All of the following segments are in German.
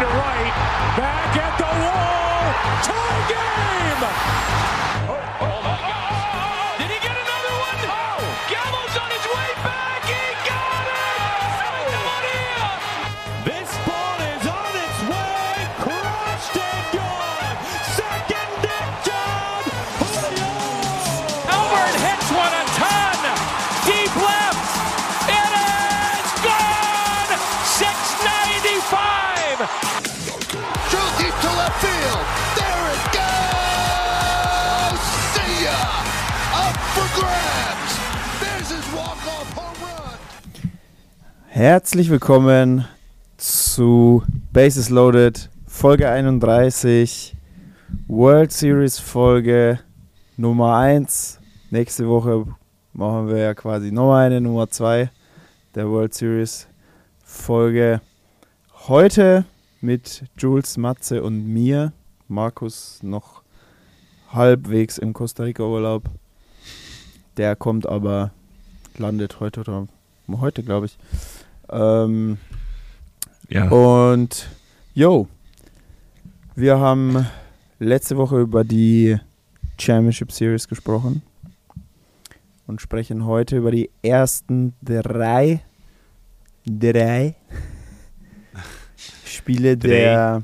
to right. Back at the wall. Tie game. Oh, Herzlich willkommen zu Bases Loaded, Folge 31, World Series Folge Nummer 1. Nächste Woche machen wir ja quasi nochmal eine Nummer 2 der World Series Folge. Heute mit Jules, Matze und mir. Markus noch halbwegs im Costa Rica Urlaub. Der kommt aber, landet heute oder heute, glaube ich. Ähm, Ja. und yo, wir haben letzte Woche über die Championship Series gesprochen und sprechen heute über die ersten drei, drei Spiele Drei. der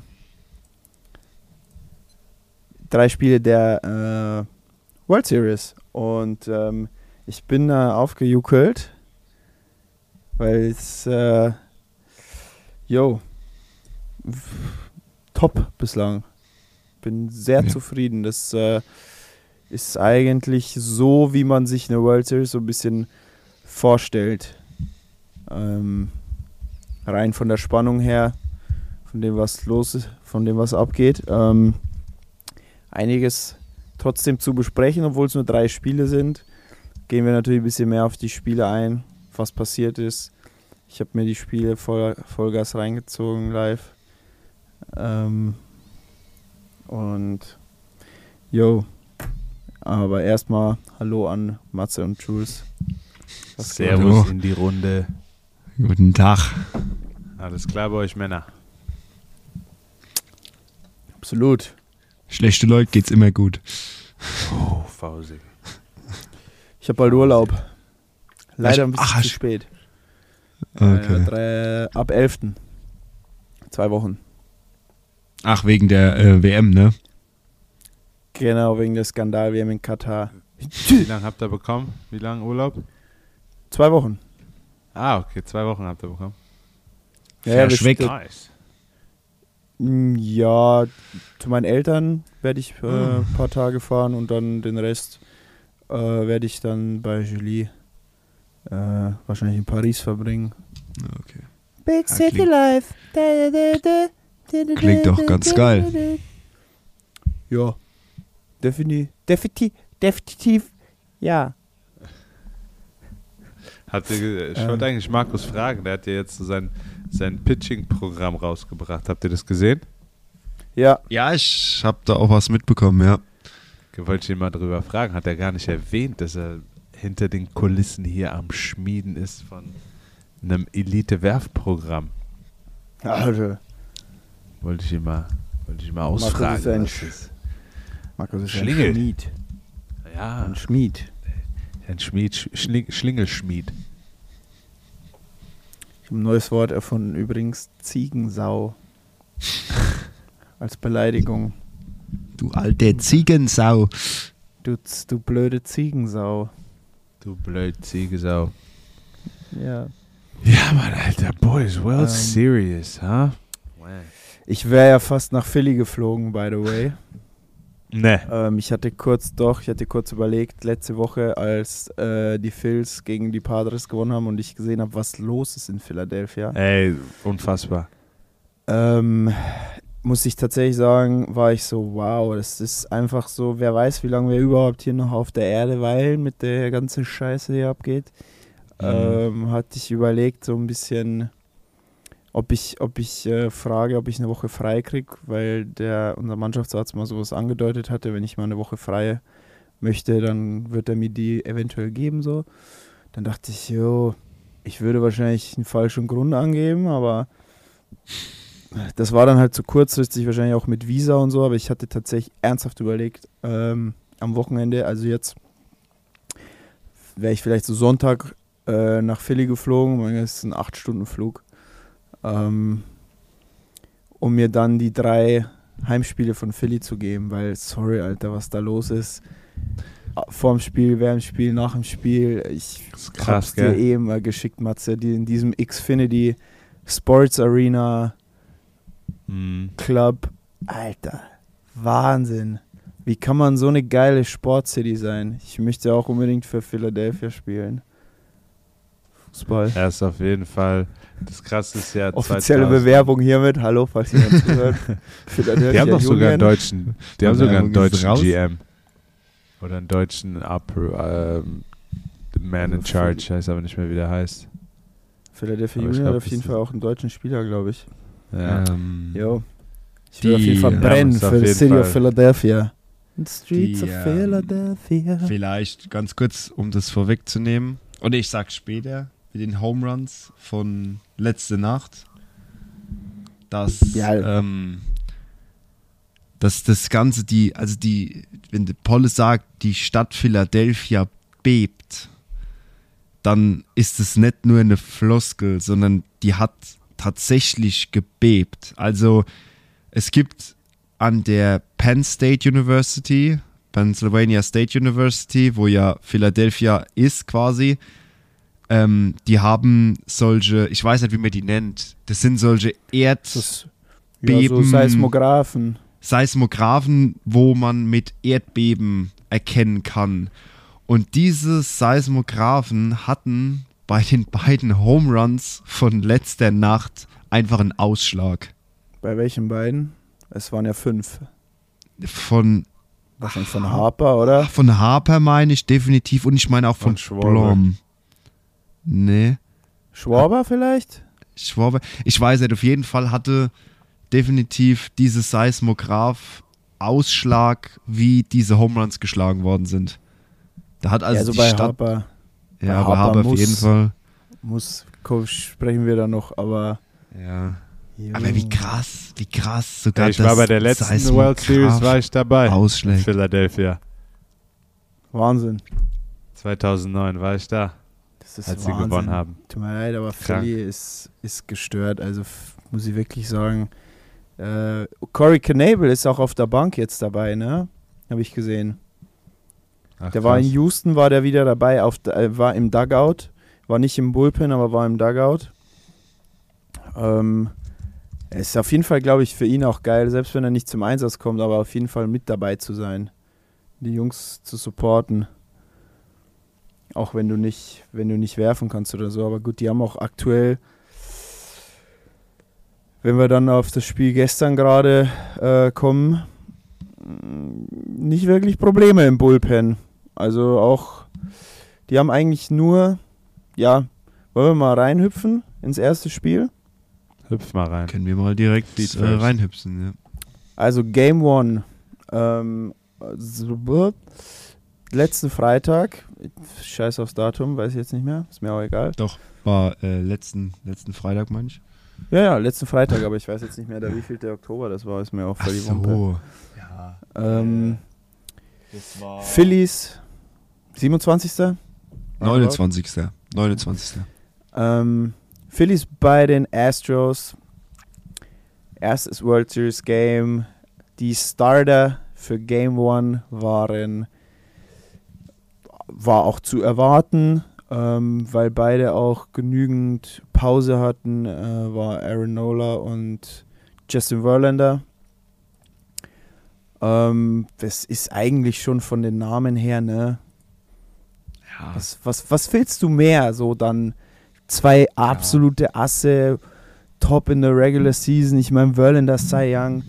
drei Spiele der äh, World Series und ähm, ich bin äh, aufgejuckelt, weil es äh, yo top bislang. Bin sehr Ja. zufrieden. Das äh, ist eigentlich so, wie man sich eine World Series so ein bisschen vorstellt. Ähm, rein von der Spannung her, von dem, was los ist, von dem, was abgeht. Ähm, einiges trotzdem zu besprechen, obwohl es nur drei Spiele sind. Gehen wir natürlich ein bisschen mehr auf die Spiele ein, was passiert ist. Ich habe mir die Spiele voll, Vollgas reingezogen live. Ähm, und yo, aber erstmal Hallo an Matze und Jules. Was geht? Servus in die Runde. Guten Tag. Alles klar bei euch Männer? Absolut. Schlechte Leute geht's immer gut. Oh, fausig. Ich habe bald Urlaub. Leider ein bisschen Ach, zu spät. Äh, Okay. drei, ab 11. Zwei Wochen. Ach, wegen der äh, WM, ne? Genau, wegen des Skandal WM in Katar. Wie lange habt ihr bekommen? Wie lange Urlaub? Zwei Wochen. Ah, okay, zwei Wochen habt ihr bekommen. Ja, ja, weg. das- Nice. Mm, Ja, zu meinen Eltern werde ich äh, Ah. ein paar Tage fahren und dann den Rest äh, werde ich dann bei Julie äh, wahrscheinlich in Paris verbringen. Okay. Big Ja, City klingt- Life. Klingt doch ganz geil. Ja, definitiv, definitiv, definitiv, ja. Habt ihr, ich Ähm. wollte eigentlich Markus fragen, der hat ja jetzt so sein, sein Pitching-Programm rausgebracht. Habt ihr das gesehen? Ja, Ja, ich hab da auch was mitbekommen, ja. Wollte ich ihn mal drüber fragen. Hat er gar nicht erwähnt, dass er hinter den Kulissen hier am Schmieden ist von einem Elite-Werfprogramm. Alter. Wollte ich mal, wollte ich mal Markus ausfragen. ist ein was Sch- ist. Markus ist Schlingel. ein Schmied. Ja, Ein Schmied. ein Schmied, Sch- Schling, Schlingelschmied. Ich habe ein neues Wort erfunden, übrigens Ziegensau. Als Beleidigung. Du alte Ziegensau. Du, du blöde Ziegensau. Du blöd Ziegesau. Ja. Ja, Mann, Alter, Boys, World Ähm. Series, ha? Ich wäre ja fast nach Philly geflogen, by the way. Ne. Ähm, ich hatte kurz doch, ich hatte kurz überlegt, letzte Woche, als äh, die Phils gegen die Padres gewonnen haben und ich gesehen habe, was los ist in Philadelphia. Ey, unfassbar. Ähm, muss ich tatsächlich sagen, war ich so, wow, das ist einfach so, wer weiß, wie lange wir überhaupt hier noch auf der Erde weilen mit der ganzen Scheiße, die abgeht. Ähm, hatte ich überlegt, so ein bisschen, ob ich, ob ich äh, frage, ob ich eine Woche frei kriege, weil der, unser Mannschaftsarzt mal sowas angedeutet hatte, wenn ich mal eine Woche frei möchte, dann wird er mir die eventuell geben, so. Dann dachte ich, jo, ich würde wahrscheinlich einen falschen Grund angeben, aber das war dann halt zu kurzfristig, wahrscheinlich auch mit Visa und so, aber ich hatte tatsächlich ernsthaft überlegt, ähm, am Wochenende, also jetzt wäre ich vielleicht so Sonntag äh, nach Philly geflogen, weil das ist ein 8-Stunden-Flug, ähm, um mir dann die drei Heimspiele von Philly zu geben, weil, sorry, Alter, was da los ist. Vorm Spiel, während dem Spiel, nach dem Spiel. Ich Das ist krass, hab's dir gell? eh geschickt, Matze, die in diesem Xfinity Sports Arena Mhm. Club. Alter, Wahnsinn. Wie kann man so eine geile Sportcity sein? Ich möchte auch unbedingt für Philadelphia spielen. Fußball. Er ist auf jeden Fall. Das krasse ist ja. Offizielle 2000. Bewerbung hiermit. Hallo, falls jemand zuhört. Die haben doch sogar einen deutschen. Die haben sogar einen deutschen raus. GM. Oder einen deutschen Upper, ähm, Man in Charge, heißt aber nicht mehr, wie der heißt. Philadelphia ich Union hat auf jeden Fall auch einen deutschen Spieler, glaube ich. Ja. Ähm, Jo. Ich will auf Die- jeden Fall Ja, brennen auf für die City of Fall- Philadelphia. The streets Die, of ähm, Philadelphia. Vielleicht ganz kurz, um das vorwegzunehmen. Und ich sag später mit den Home Runs von letzte Nacht, dass, Ja. ähm, dass das Ganze, die, also die, wenn der Polle sagt, die Stadt Philadelphia bebt, dann ist es nicht nur eine Floskel, sondern die hat tatsächlich gebebt. Also es gibt an der Penn State University, Pennsylvania State University, wo ja Philadelphia ist quasi, ähm, die haben solche, ich weiß nicht, wie man die nennt, das sind solche Erd... Das, ja, so. Seismographen. Seismographen, wo man mit Erdbeben erkennen kann. Und diese Seismographen hatten bei den beiden Home Runs von letzter Nacht einfach einen Ausschlag. Bei welchen beiden? Es waren ja fünf. Von, Wahrscheinlich von Harper, oder? von Harper meine ich definitiv und ich meine auch von. Blom. Nee, Schwaber vielleicht? Schwaber. Ich weiß nicht, auf jeden Fall hatte definitiv dieses Seismograph Ausschlag, wie diese Home Runs geschlagen worden sind. Da hat also ja, so die bei Stadt Harper Ja, aber Harper auf muss- jeden Fall. muss, sprechen wir da noch, aber. Ja. Jo. Aber wie krass, wie krass sogar Ja, ich das war bei der letzten Seismograph World Series war ich dabei. In Ausschlägt. Philadelphia. Wahnsinn. 2009 war ich da, Das ist als sie Wahnsinn. gewonnen haben. Tut mir leid, aber Krank. Philly ist, ist gestört. Also muss ich wirklich sagen. Äh, Corey Knable ist auch auf der Bank jetzt dabei, ne? Habe ich gesehen. Ach, Der war in. Houston, war der wieder dabei, auf, äh, war im Dugout. War nicht im Bullpen, aber war im Dugout. Ähm, es ist auf jeden Fall, glaube ich, für ihn auch geil, selbst wenn er nicht zum Einsatz kommt, aber auf jeden Fall mit dabei zu sein. Die Jungs zu supporten. Auch wenn du nicht, wenn du nicht werfen kannst oder so. Aber gut, die haben auch aktuell, wenn wir dann auf das Spiel gestern gerade äh, kommen, mh, nicht wirklich Probleme im Bullpen. Also auch, die haben eigentlich nur, ja, wollen wir mal reinhüpfen ins erste Spiel? Hüpf mal rein. Können wir mal direkt äh, first. reinhüpsen. Ja. Also Game One, ähm, letzten Freitag, scheiß aufs Datum, weiß ich jetzt nicht mehr, ist mir auch egal. Doch, war äh, letzten, letzten Freitag, meine ich. Ja, ja, letzten Freitag, aber ich weiß jetzt nicht mehr, der wievielte Oktober das war, ist mir auch Ach völlig Wumpe. so. Ja, Ähm, das war... Phillies, 27. 29. 29. Ähm, Phillies bei den Astros. Erstes World Series Game. Die Starter für Game One waren war auch zu erwarten, ähm, weil beide auch genügend Pause hatten, äh, war Aaron Nola und Justin Verlander. Ähm, das ist eigentlich schon von den Namen her, ne? Ja, Was, was, was willst du mehr? So dann zwei absolute Asse, top in der Regular Season. Ich meine, Verlander, Cy Young.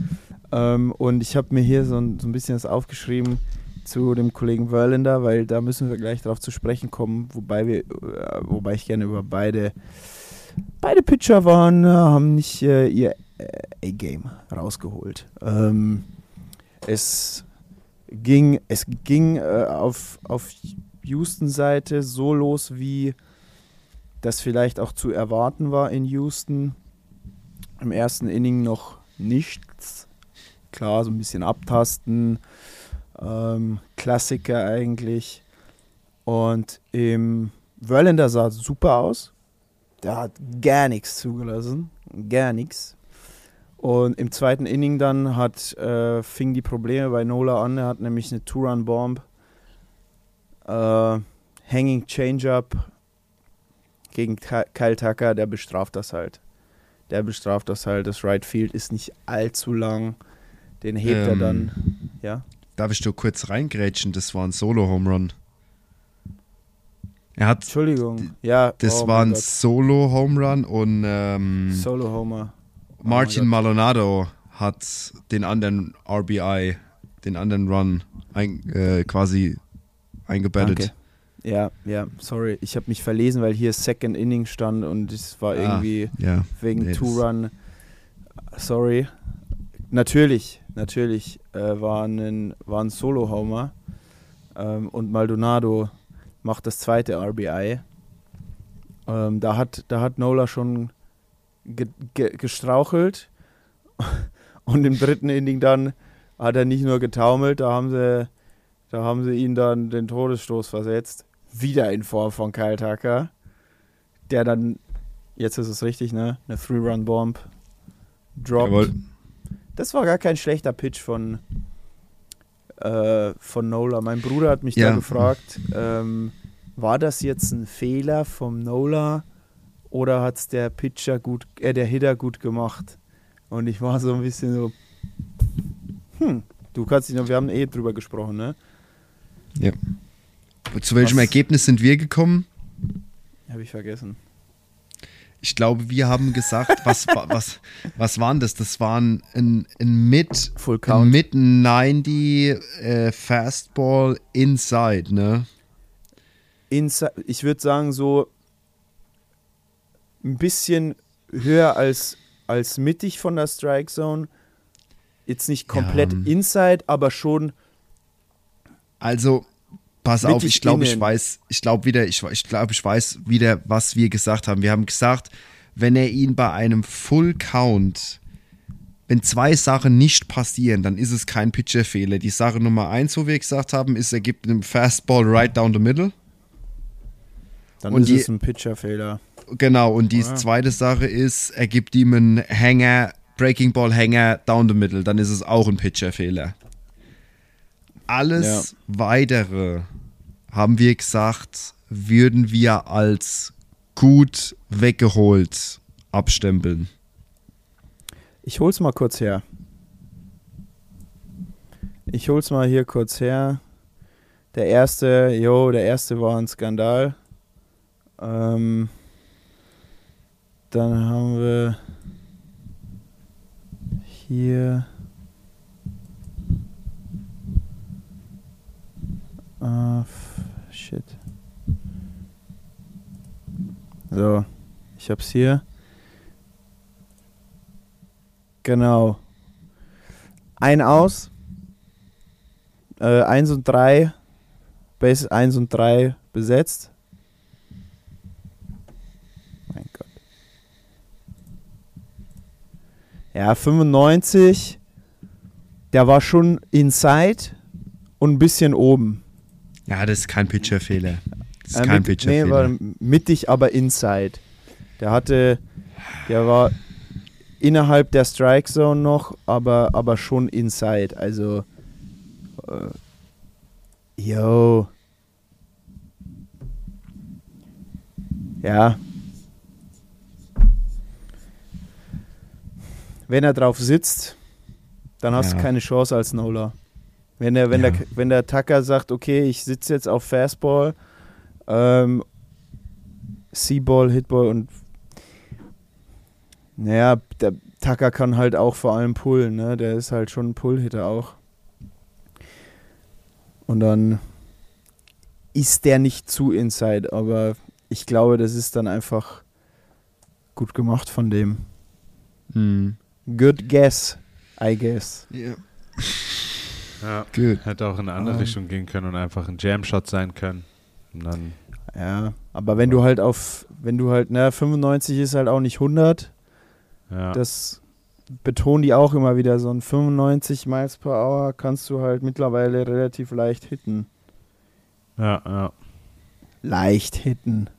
Ähm, und ich habe mir hier so ein, so ein bisschen das aufgeschrieben zu dem Kollegen Verlander, weil da müssen wir gleich drauf zu sprechen kommen, wobei wir, äh, wobei ich gerne über beide, beide Pitcher waren, äh, haben nicht äh, ihr äh, A-Game rausgeholt. Ähm, es ging, es ging äh, auf, auf Houston-Seite so los, wie das vielleicht auch zu erwarten war in Houston. Im ersten Inning noch nichts. Klar, so ein bisschen abtasten. Ähm, Klassiker eigentlich. Und im Verlander sah super aus. Der hat gar nichts zugelassen. Gar nichts. Und im zweiten Inning dann hat, äh, fing die Probleme bei Nola an. Er hat nämlich eine Two-Run-Bomb. Äh, Hanging Change-Up gegen Kyle Tucker, der bestraft das halt. Der bestraft das halt. Das Right Field ist nicht allzu lang. Den hebt er Ähm, dann. Ja. Darf ich da kurz reingrätschen? Das war ein Solo-Home Run. Er hat, Entschuldigung. Ja, das oh war ein Gott. Solo-Home Run und ähm, Solo Homer. Martin. Maldonado hat den anderen RBI, den anderen Run ein, äh, quasi eingebettet. Danke. Ja, ja, sorry. Ich habe mich verlesen, weil hier Second Inning stand und es war Ah, irgendwie ja. wegen nee, Two-Run. Sorry. Natürlich, natürlich äh, war ein, war ein Solo-Homer. Ähm, und Maldonado macht das zweite RBI. Ähm, da, hat, da hat Nola schon ge ge gestrauchelt. Und im dritten Inning dann hat er nicht nur getaumelt, da haben sie, da haben sie ihn dann den Todesstoß versetzt. Wieder in Form von Kyle Tucker. Der dann, jetzt ist es richtig, ne? Eine Three-Run-Bomb droppt. Jawohl. Das war gar kein schlechter Pitch von, äh, von Nola. Mein Bruder hat mich Ja. da gefragt, ähm, war das jetzt ein Fehler vom Nola oder hat es der Pitcher gut, äh, der Hitter gut gemacht? Und ich war so ein bisschen so, hm, du kannst dich noch, wir haben eh drüber gesprochen, ne? Zu welchem Was? Ergebnis sind wir gekommen? Habe ich vergessen. Ich glaube, wir haben gesagt, was, wa- was, was waren das? Das waren ein, ein Mid, Full ein Count. Mid 90 äh, Fastball Inside, ne? Insi ich würde sagen, so ein bisschen höher als, als mittig von der Strike Zone. Jetzt nicht komplett Ja. inside, aber schon Also, pass auf, Mittig ich glaube, ich weiß, ich glaube wieder, ich, ich glaube, ich weiß wieder, was wir gesagt haben. Wir haben gesagt, wenn er ihn bei einem Full Count, wenn zwei Sachen nicht passieren, dann ist es kein Pitcher-Fehler. Die Sache Nummer eins, wo wir gesagt haben, ist, er gibt einen Fastball right down the middle. Dann Und ist die- es ein Pitcherfehler. Genau, und die Ah. zweite Sache ist, er gibt ihm einen Hanger, Breaking Ball Hanger down the middle, dann ist es auch ein Pitcher-Fehler. Alles weitere haben wir gesagt, würden wir als gut weggeholt abstempeln. Ich hol's mal kurz her. Ich hol's mal hier kurz her. Der erste, jo, der erste war ein Skandal. Ähm, dann haben wir hier. F- shit. So, ich hab's hier. Genau. Ein aus. Äh, eins und drei. Base 1 und 3 besetzt. Mein Gott. Ja, 95. Der war schon inside und ein bisschen oben. Ja, das ist kein Pitcher-Fehler. Das ist Äh, kein mit- Nee, Pitcher-Fehler. war mittig, aber inside. Der hatte, der war innerhalb der Strike Zone noch, aber, aber schon inside. Also, äh, yo. Ja. Wenn er drauf sitzt, dann hast du Ja. keine Chance als Nola. Wenn der, wenn, Ja. der, wenn der Tucker sagt, okay, ich sitze jetzt auf Fastball, ähm, C-Ball, Hitball und naja, der Tucker kann halt auch vor allem pullen, ne? Der ist halt schon ein Pull-Hitter auch. Und dann ist der nicht zu inside, aber ich glaube, das ist dann einfach gut gemacht von dem. Hm. Good guess, I guess. Ja. Ja. Gut. Hätte auch in eine andere Ähm. Richtung gehen können und einfach ein Jam-Shot sein können. Und dann, Ja, aber wenn du halt auf, wenn du halt, ne, 95 ist halt auch nicht 100. Ja. Das betonen die auch immer wieder. So ein 95 Miles per Hour kannst du halt mittlerweile relativ leicht hitten. ja, ja. Leicht hitten.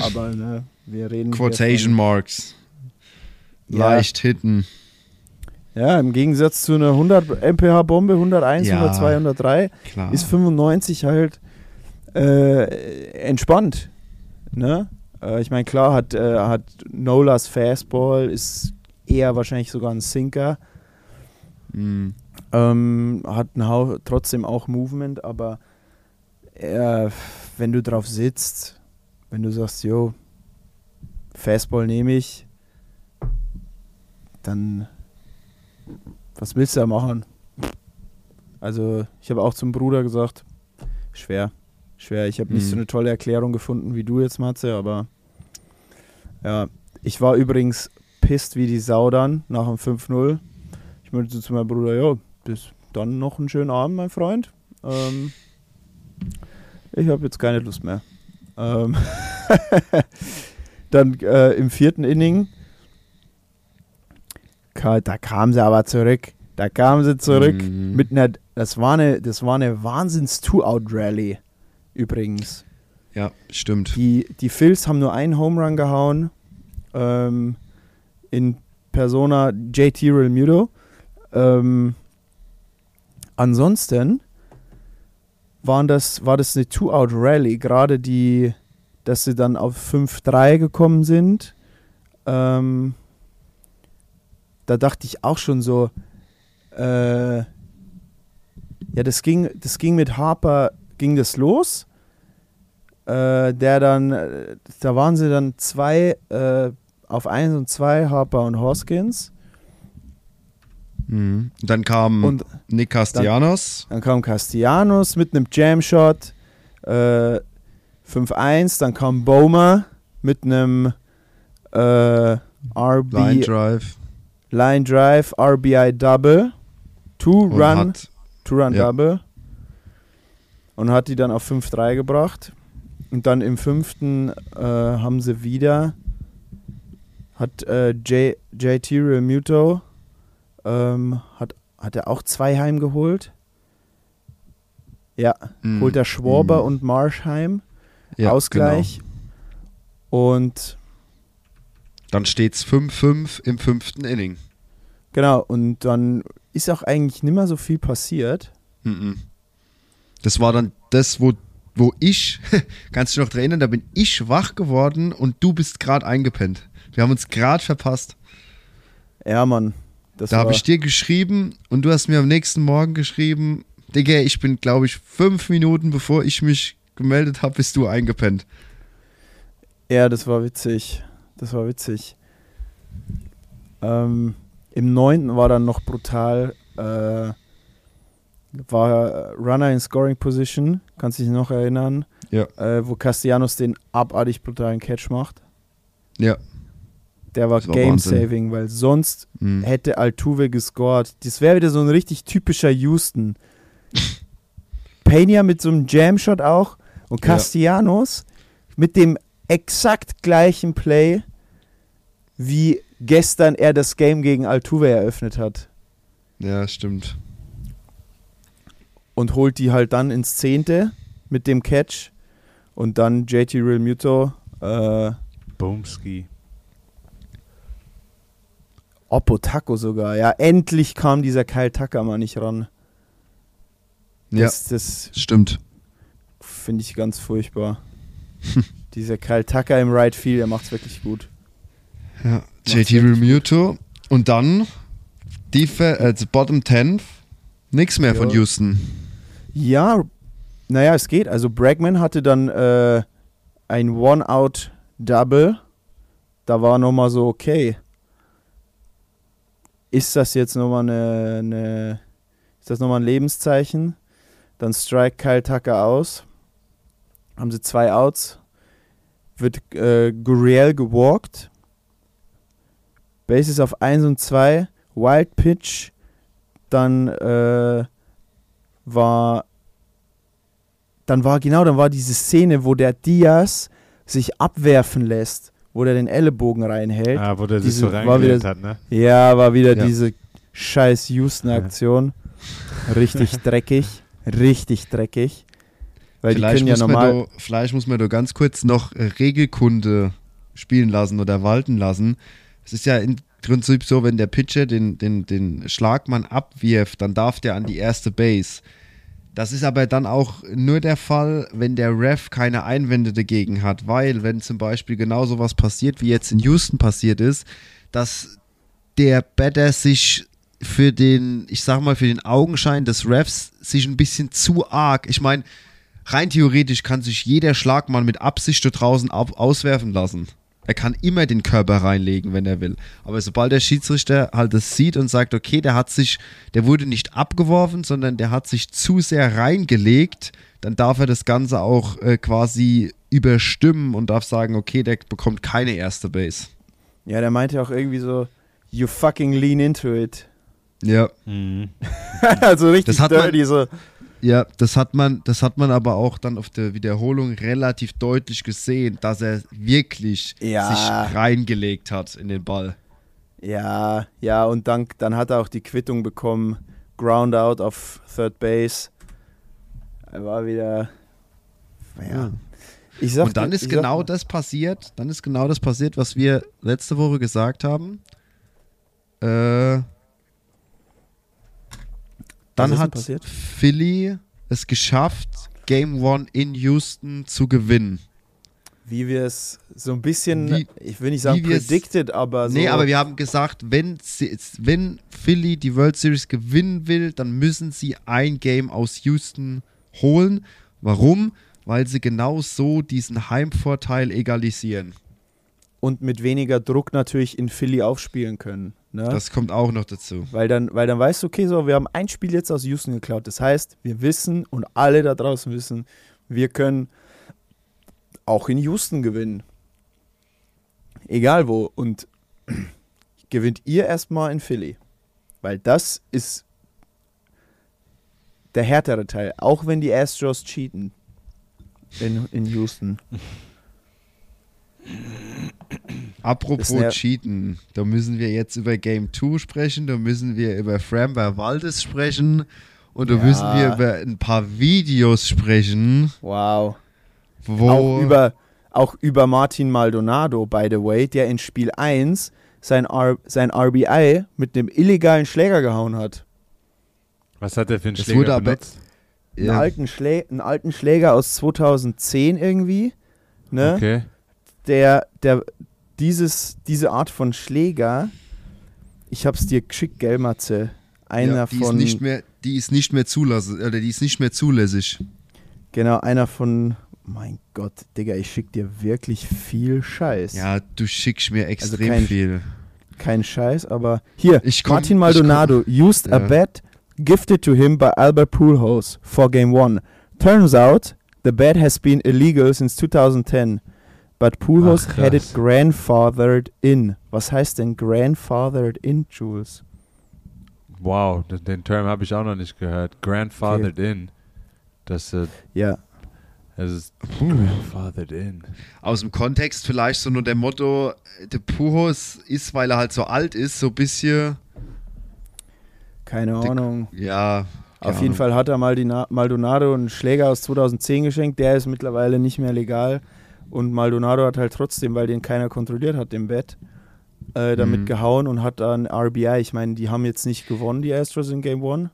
Aber ne, wir reden. Quotation von- Marks. Ja. Leicht hitten. Ja, im Gegensatz zu einer 100 mph Bombe, 101, Ja. 102, 103, Klar. ist 95 halt äh, entspannt. Ne? Äh, ich meine, klar hat, äh, hat Nolas Fastball, ist eher wahrscheinlich sogar ein Sinker. Mhm. Ähm, hat einen trotzdem auch Movement, aber äh, wenn du drauf sitzt, wenn du sagst, yo, Fastball nehme ich, dann was willst du da machen? Also, ich habe auch zum Bruder gesagt, schwer, schwer. Ich habe nicht Mhm. so eine tolle Erklärung gefunden wie du jetzt, Matze, aber ja, ich war übrigens pisst wie die Sau dann nach dem 5-0. Ich meinte zu meinem Bruder, ja, bis dann noch einen schönen Abend, mein Freund. Ähm, ich habe jetzt keine Lust mehr. Ähm dann äh, im vierten Inning, da kam sie aber zurück. Da kam sie zurück Mhm. mit einer, das war eine, das war eine Wahnsinns Two-Out-Rally übrigens. Ja, stimmt. Die, die Phils haben nur einen Home Run gehauen. Ähm, in Persona JT Real Muto. Ähm, ansonsten waren das, war das eine Two-Out-Rally. Gerade die, dass sie dann auf 5-3 gekommen sind. Ähm, da dachte ich auch schon so, äh, ja, das ging, das ging mit Harper, ging das los äh, der dann, äh, da waren sie dann zwei äh, auf 1 und 2, Harper und Hoskins. Mhm. Dann kam Und Nick Castellanos. dann kam Castellanos mit einem Jamshot, äh, 5-1. Dann kam Bowmer mit einem äh, RB Line Drive. Line Drive, RBI Double, Two und Run, hat Two Run ja. Double und hat die dann auf 5-3 gebracht. Und dann im fünften äh, haben sie wieder, hat äh, J, JT Remuto, ähm, hat, hat er auch zwei heimgeholt. Ja, Mhm. holt er Schwarber Mhm. und Marschheim. Ja, Ausgleich. Und Genau. Dann steht es 5-5 im fünften Inning. Genau, und dann ist auch eigentlich nicht mehr so viel passiert. Das war dann das, wo, wo ich, kannst du dich noch dran erinnern, da bin ich wach geworden und du bist gerade eingepennt. Wir haben uns gerade verpasst. Ja, Mann. Das da habe ich dir geschrieben und du hast mir am nächsten Morgen geschrieben, Digga, ich bin, glaube ich, fünf Minuten bevor ich mich gemeldet habe, bist du eingepennt. Ja, das war witzig. Das war witzig. Ähm, Im neunten war dann noch brutal. Äh, war Runner in Scoring Position, kannst dich noch erinnern, Ja. äh, wo Castellanos den abartig brutalen Catch macht. Ja. Der war, war game Wahnsinn. saving, weil sonst Mhm. hätte Altuve gescored. Das wäre wieder so ein richtig typischer Houston. Pena mit so einem Jamshot auch und Ja. Castellanos mit dem exakt gleichen Play, wie gestern er das Game gegen Altuve eröffnet hat. Ja, stimmt. Und holt die halt dann ins Zehnte mit dem Catch. Und dann JT Real Muto, äh, Boomski. Oppo Taco sogar. Ja, endlich kam dieser Kyle Tucker mal nicht ran. Ja, Das, das stimmt. finde ich ganz furchtbar. Dieser Kyle Tucker im Right Field, der macht's wirklich gut. Ja. JT Remuto und dann die äh, Bottom 10. Nix mehr von Ja. Houston. Ja, naja, es geht. Also Bregman hatte dann äh, ein One-Out-Double. Da war nochmal so, okay. Ist das jetzt nochmal eine, eine, ist das nochmal ein Lebenszeichen? Dann strike Kyle Tucker aus. Haben sie zwei Outs. Wird äh, Gurriel gewalkt. Bases auf 1 und 2. Wild Pitch. Dann äh, war dann war genau, dann war diese Szene, wo der Diaz sich abwerfen lässt, wo der den Ellenbogen reinhält. Ah, wo der sich Diese- so war reingelegt hat, ne? Ja, war wieder Ja. diese scheiß Houston-Aktion. Richtig dreckig. Richtig dreckig. Weil die vielleicht, können ja muss normal. man da, vielleicht muss man da ganz kurz noch Regelkunde spielen lassen oder walten lassen. Es ist ja im Prinzip so, wenn der Pitcher den, den, den Schlagmann abwirft, dann darf der an die erste Base. Das ist aber dann auch nur der Fall, wenn der Ref keine Einwände dagegen hat, weil wenn zum Beispiel genau so was passiert, wie jetzt in Houston passiert ist, dass der Batter sich für den, ich sag mal, für den Augenschein des Refs sich ein bisschen zu arg, ich meine, rein theoretisch kann sich jeder Schlagmann mit Absicht da draußen auswerfen lassen. Er kann immer den Körper reinlegen, wenn er will. Aber sobald der Schiedsrichter halt das sieht und sagt, okay, der hat sich, der wurde nicht abgeworfen, sondern der hat sich zu sehr reingelegt, dann darf er das Ganze auch äh, quasi überstimmen und darf sagen, okay, der bekommt keine erste Base. Ja, der meinte auch irgendwie so, you fucking lean into it. Ja. Mhm. also richtig Das hat man- dirty, so. Ja, das hat man, das hat man aber auch dann auf der Wiederholung relativ deutlich gesehen, dass er wirklich Ja. sich reingelegt hat in den Ball. Ja, ja, und dann, dann hat er auch die Quittung bekommen. Ground out auf Third Base. Er war wieder. Ja. Ich sag, Und dann ist genau sag, das passiert, dann ist genau das passiert, was wir letzte Woche gesagt haben. Äh, dann hat passiert? Philly es geschafft, Game One in Houston zu gewinnen. Wie wir es so ein bisschen, Wie- ich will nicht sagen predicted, aber so. Nee, aber wir haben gesagt, wenn, sie, wenn Philly die World Series gewinnen will, dann müssen sie ein Game aus Houston holen. Warum? Weil sie genau so diesen Heimvorteil egalisieren. Und mit weniger Druck natürlich in Philly aufspielen können. Ne? Das kommt auch noch dazu. Weil dann, weil dann weißt du, okay, so, wir haben ein Spiel jetzt aus Houston geklaut. Das heißt, wir wissen und alle da draußen wissen, wir können auch in Houston gewinnen. Egal wo. Und gewinnt ihr erstmal in Philly. Weil das ist der härtere Teil. Auch wenn die Astros cheaten. In, in Houston. Apropos ner- Cheaten, da müssen wir jetzt über Game 2 sprechen, da müssen wir über Framber Valdes sprechen und da Ja. müssen wir über ein paar Videos sprechen, Wow. wo Auch über, auch über Martin Maldonado, by the way, der in Spiel 1 sein, R, sein RBI mit einem illegalen Schläger gehauen hat. Was hat der für einen Das Schläger benutzt? Einen, ja, alten Schlä einen alten Schläger aus 2010 irgendwie. Ne? Okay. Der, der, dieses, diese Art von Schläger, ich hab's dir geschickt, gell, Matze? Einer ja, die von. ist nicht mehr, die ist nicht mehr zulassen, oder die ist nicht mehr zulässig. genau, einer von. Mein Gott, Digga, ich schick dir wirklich viel Scheiß. Ja, du schickst mir extrem kein- viel. Kein Scheiß, aber hier, komm- Martin Maldonado used a Ja. bet gifted to him by Albert Pujols for Game 1. Turns out, the bet has been illegal since 2010, but Pujols Ach, had it grandfathered in. Was heißt denn grandfathered in, Jules? Wow, den, den Term habe ich auch noch nicht gehört. Grandfathered in. Das, äh, Ja, das ist Grandfathered in. Aus dem Kontext vielleicht so nur der Motto, der Puhos ist, weil er halt so alt ist, so ein bisschen, keine Die- Ahnung. ja. Auf keine jeden Ahnung. Fall hat er Maldina Maldonado einen Schläger aus 2010 geschenkt. Der ist mittlerweile nicht mehr legal. Und Maldonado hat halt trotzdem, weil den keiner kontrolliert hat, im Bett, äh, damit Mhm. gehauen und hat dann RBI. Ich meine, die haben jetzt nicht gewonnen, die Astros in Game 1.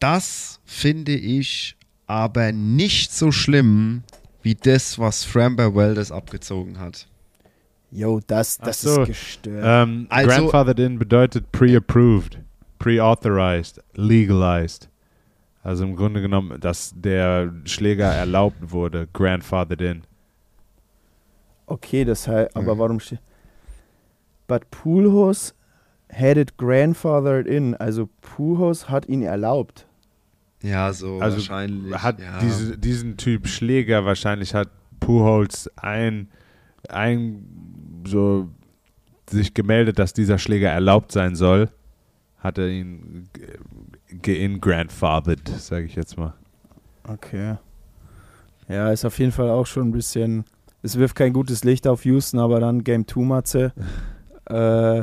Das finde ich aber nicht so schlimm wie das, was Framber Weldes abgezogen hat. Jo, das, das so. ist gestört. Ähm, Also- Grandfathered in bedeutet pre-approved, pre-authorized, legalized. Also im Grunde genommen, dass der Schläger erlaubt wurde, grandfathered in. Okay, das heißt, aber Mhm. warum steht. But Pujols had it grandfathered in. Also Pujols hat ihn erlaubt. Ja, so Also wahrscheinlich. Hat ja. diese, diesen Typ Schläger wahrscheinlich hat Pujols ein, ein so sich gemeldet, dass dieser Schläger erlaubt sein soll, hat er ihn geingrandfathered, sage ich jetzt mal. Okay. Ja, ist auf jeden Fall auch schon ein bisschen es wirft kein gutes Licht auf Houston, aber dann Game 2 Matze. äh,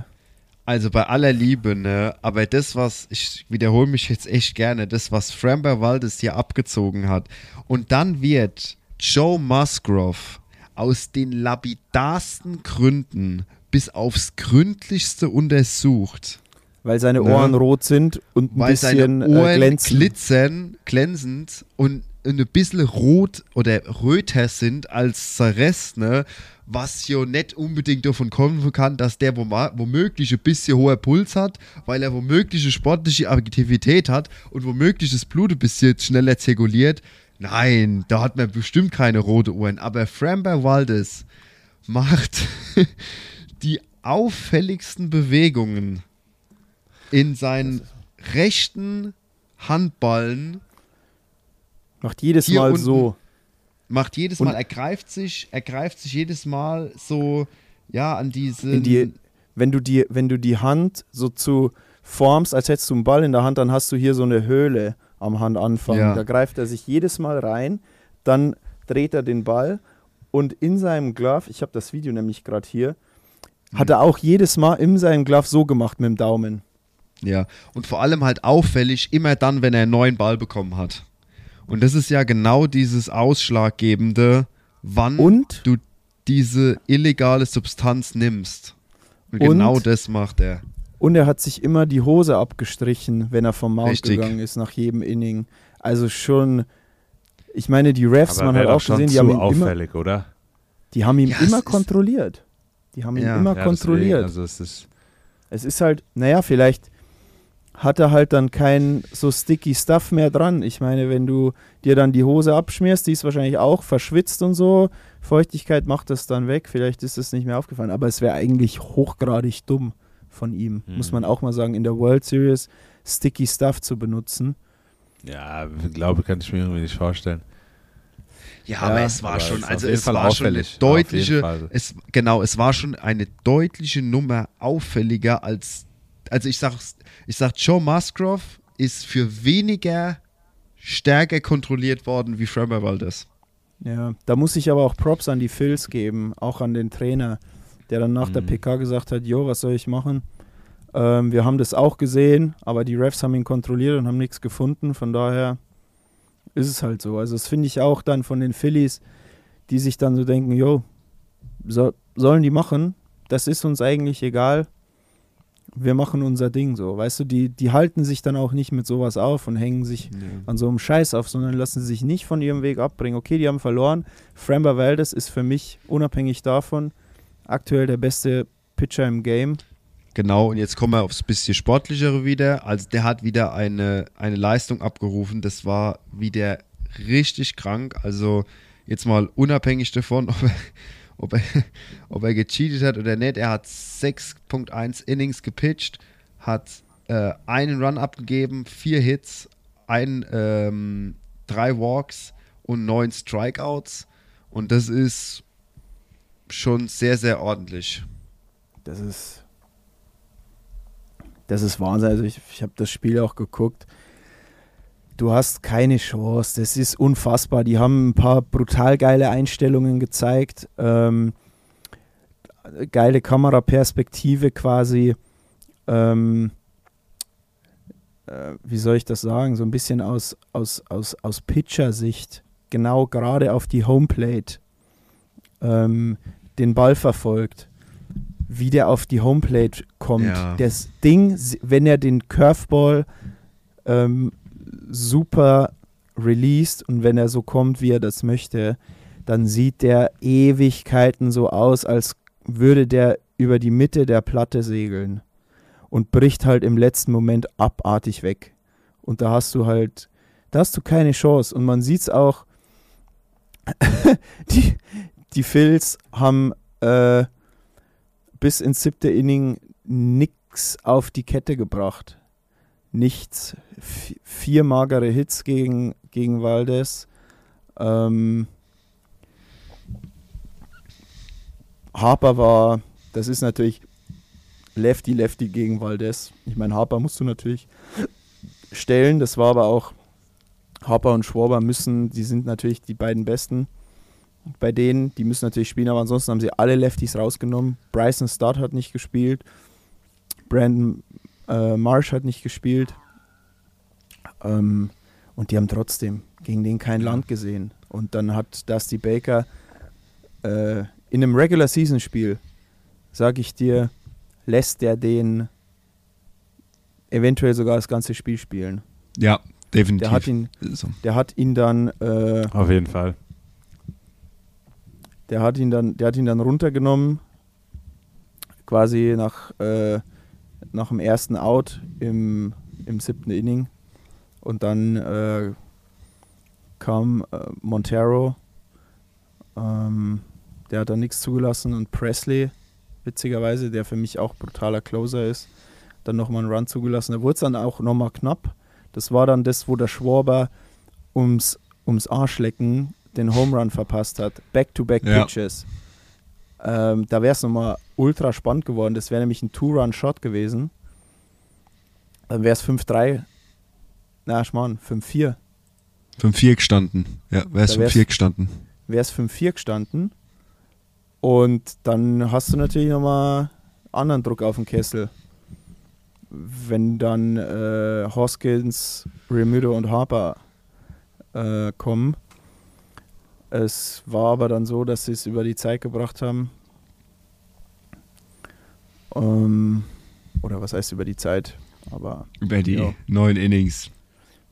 Also bei aller Liebe, ne? Aber das, was, ich wiederhole mich jetzt echt gerne, das, was Framber Waldes hier abgezogen hat. Und dann wird Joe Musgrove aus den lapidarsten Gründen bis aufs Gründlichste untersucht. weil seine Ne? Ohren rot sind und ein weil bisschen seine Ohren äh, glänzen. glitzern, glänzend und ein bisschen rot oder röter sind als der Rest, ne? Was ja nicht unbedingt davon kommen kann, dass der womöglich ein bisschen hoher Puls hat, weil er womöglich eine sportliche Aktivität hat und womöglich das Blut ein bisschen schneller zirkuliert. Nein, da hat man bestimmt keine rote Ohren. Aber Framber Waldes macht die auffälligsten Bewegungen in seinen rechten Handballen Macht jedes Hier Mal so. macht jedes Mal, er greift sich, er greift sich jedes Mal so, ja, an diese. Die, wenn, du die, wenn du die Hand so zu formst, als hättest du einen Ball in der Hand, dann hast du hier so eine Höhle am Handanfang. Ja. Da greift er sich jedes Mal rein, dann dreht er den Ball und in seinem Glove, ich habe das Video nämlich gerade hier, hat Hm. er auch jedes Mal in seinem Glove so gemacht mit dem Daumen. Ja, und vor allem halt auffällig immer dann, wenn er einen neuen Ball bekommen hat. Und das ist ja genau dieses Ausschlaggebende, wann Und? du diese illegale Substanz nimmst. Und, Und? genau das macht er. Und er hat sich immer die Hose abgestrichen, wenn er vom Mount Richtig. gegangen ist, nach jedem Inning. Also schon, ich meine, die Refs, Aber man hat auch schon gesehen, die zu haben, ihn immer, auffällig, oder? die haben ihn Ja, immer kontrolliert. Die haben ihn Ja. immer Ja, kontrolliert. Deswegen, also es ist, Es ist halt, naja, vielleicht hat er halt dann kein so sticky Stuff mehr dran. Ich meine, wenn du dir dann die Hose abschmierst, die ist wahrscheinlich auch verschwitzt und so. Feuchtigkeit macht das dann weg. Vielleicht ist es nicht mehr aufgefallen. Aber es wäre eigentlich hochgradig dumm von ihm, Mhm. muss man auch mal sagen, in der World Series sticky Stuff zu benutzen. ja, glaube, kann ich mir irgendwie nicht vorstellen. Ja, Ja, aber es war aber schon, also es Fall war schon eine deutliche, es, genau, es war schon eine deutliche Nummer auffälliger als, also ich sag's, ich sag, Joe Musgrove ist für weniger stärker kontrolliert worden wie Framber Valdez. Ja, da muss ich aber auch Props an die Phils geben, auch an den Trainer, der dann nach der Mhm. PK gesagt hat, jo, was soll ich machen? Ähm, wir haben das auch gesehen, aber die Refs haben ihn kontrolliert und haben nichts gefunden, von daher ist es halt so. Also das finde ich auch dann von den Phillies, die sich dann so denken, jo, so, sollen die machen, das ist uns eigentlich egal, wir machen unser Ding so, weißt du, die, die halten sich dann auch nicht mit sowas auf und hängen sich an so einem Scheiß auf, sondern lassen sich nicht von ihrem Weg abbringen. Okay, die haben verloren. Framber Valdez ist für mich unabhängig davon aktuell der beste Pitcher im Game. Genau, und jetzt kommen wir aufs bisschen Sportlichere wieder. Also der hat wieder eine, eine Leistung abgerufen. Das war wieder richtig krank. Also jetzt mal unabhängig davon, ob er, ob er, ob er gecheatet hat oder nicht. Er hat 6.1 Innings gepitcht, hat äh, einen Run abgegeben, vier Hits, ein, ähm, drei Walks und neun Strikeouts. Und das ist schon sehr, sehr ordentlich. Das ist das ist Wahnsinn. Also ich, ich habe das Spiel auch geguckt. Du hast keine Chance. Das ist unfassbar. Die haben ein paar brutal geile Einstellungen gezeigt. Ähm, geile Kameraperspektive quasi. Ähm, äh, wie soll ich das sagen? So ein bisschen aus, aus, aus, aus Pitcher-Sicht. Genau gerade auf die Homeplate. Ähm, den Ball verfolgt wie der auf die Homeplate kommt. Ja. Das Ding, wenn er den Curveball ähm, super released und wenn er so kommt, wie er das möchte, dann sieht der Ewigkeiten so aus, als würde der über die Mitte der Platte segeln und bricht halt im letzten Moment abartig weg. Und da hast du halt, da hast du keine Chance. Und man sieht es auch, die, die Phils haben äh, bis ins siebte Inning nix auf die Kette gebracht. Nichts. Vier magere Hits gegen, gegen Valdez. Ähm, Harper war, das ist natürlich Lefty Lefty gegen Valdez. Ich meine, Harper musst du natürlich stellen. Das war aber auch Harper und Schwarber müssen, die sind natürlich die beiden Besten. bei denen, die müssen natürlich spielen, aber ansonsten haben sie alle Lefties rausgenommen. Bryson Stott hat nicht gespielt, Brandon äh, Marsh hat nicht gespielt. Ähm, und die haben trotzdem gegen den kein Land gesehen. Und dann hat Dusty Baker äh, in einem Regular Season Spiel, sage ich dir, lässt der den eventuell sogar das ganze Spiel spielen. Ja, definitiv. Der hat ihn, der hat ihn dann äh, Auf jeden Fall. Der hat ihn dann, der hat ihn dann runtergenommen, quasi nach, äh, nach dem ersten Out im, im siebten Inning. Und dann äh, kam äh, Montero, ähm, der hat dann nichts zugelassen und Presley, witzigerweise, der für mich auch brutaler Closer ist, dann nochmal einen Run zugelassen. Da wurde es dann auch nochmal knapp. Das war dann das, wo der Schwarber ums, ums Arschlecken den Home Run verpasst hat. Back-to-back Ja. Pitches. Ähm, da wäre es nochmal ultra spannend geworden. Das wäre nämlich ein Two-Run-Shot gewesen. Dann wäre es 5-3. Na, Schmarrn, 5-4. 5-4 gestanden. Ja, Da wär's- 5-4 gestanden? Wäre es 5-4 gestanden. Und dann hast du natürlich nochmal anderen Druck auf den Kessel. Wenn dann äh, Hoskins, Remudo und Harper äh, kommen. Es war aber dann so, dass sie es über die Zeit gebracht haben. Ähm, oder was heißt über die Zeit? Aber Über die Ja. neun Innings.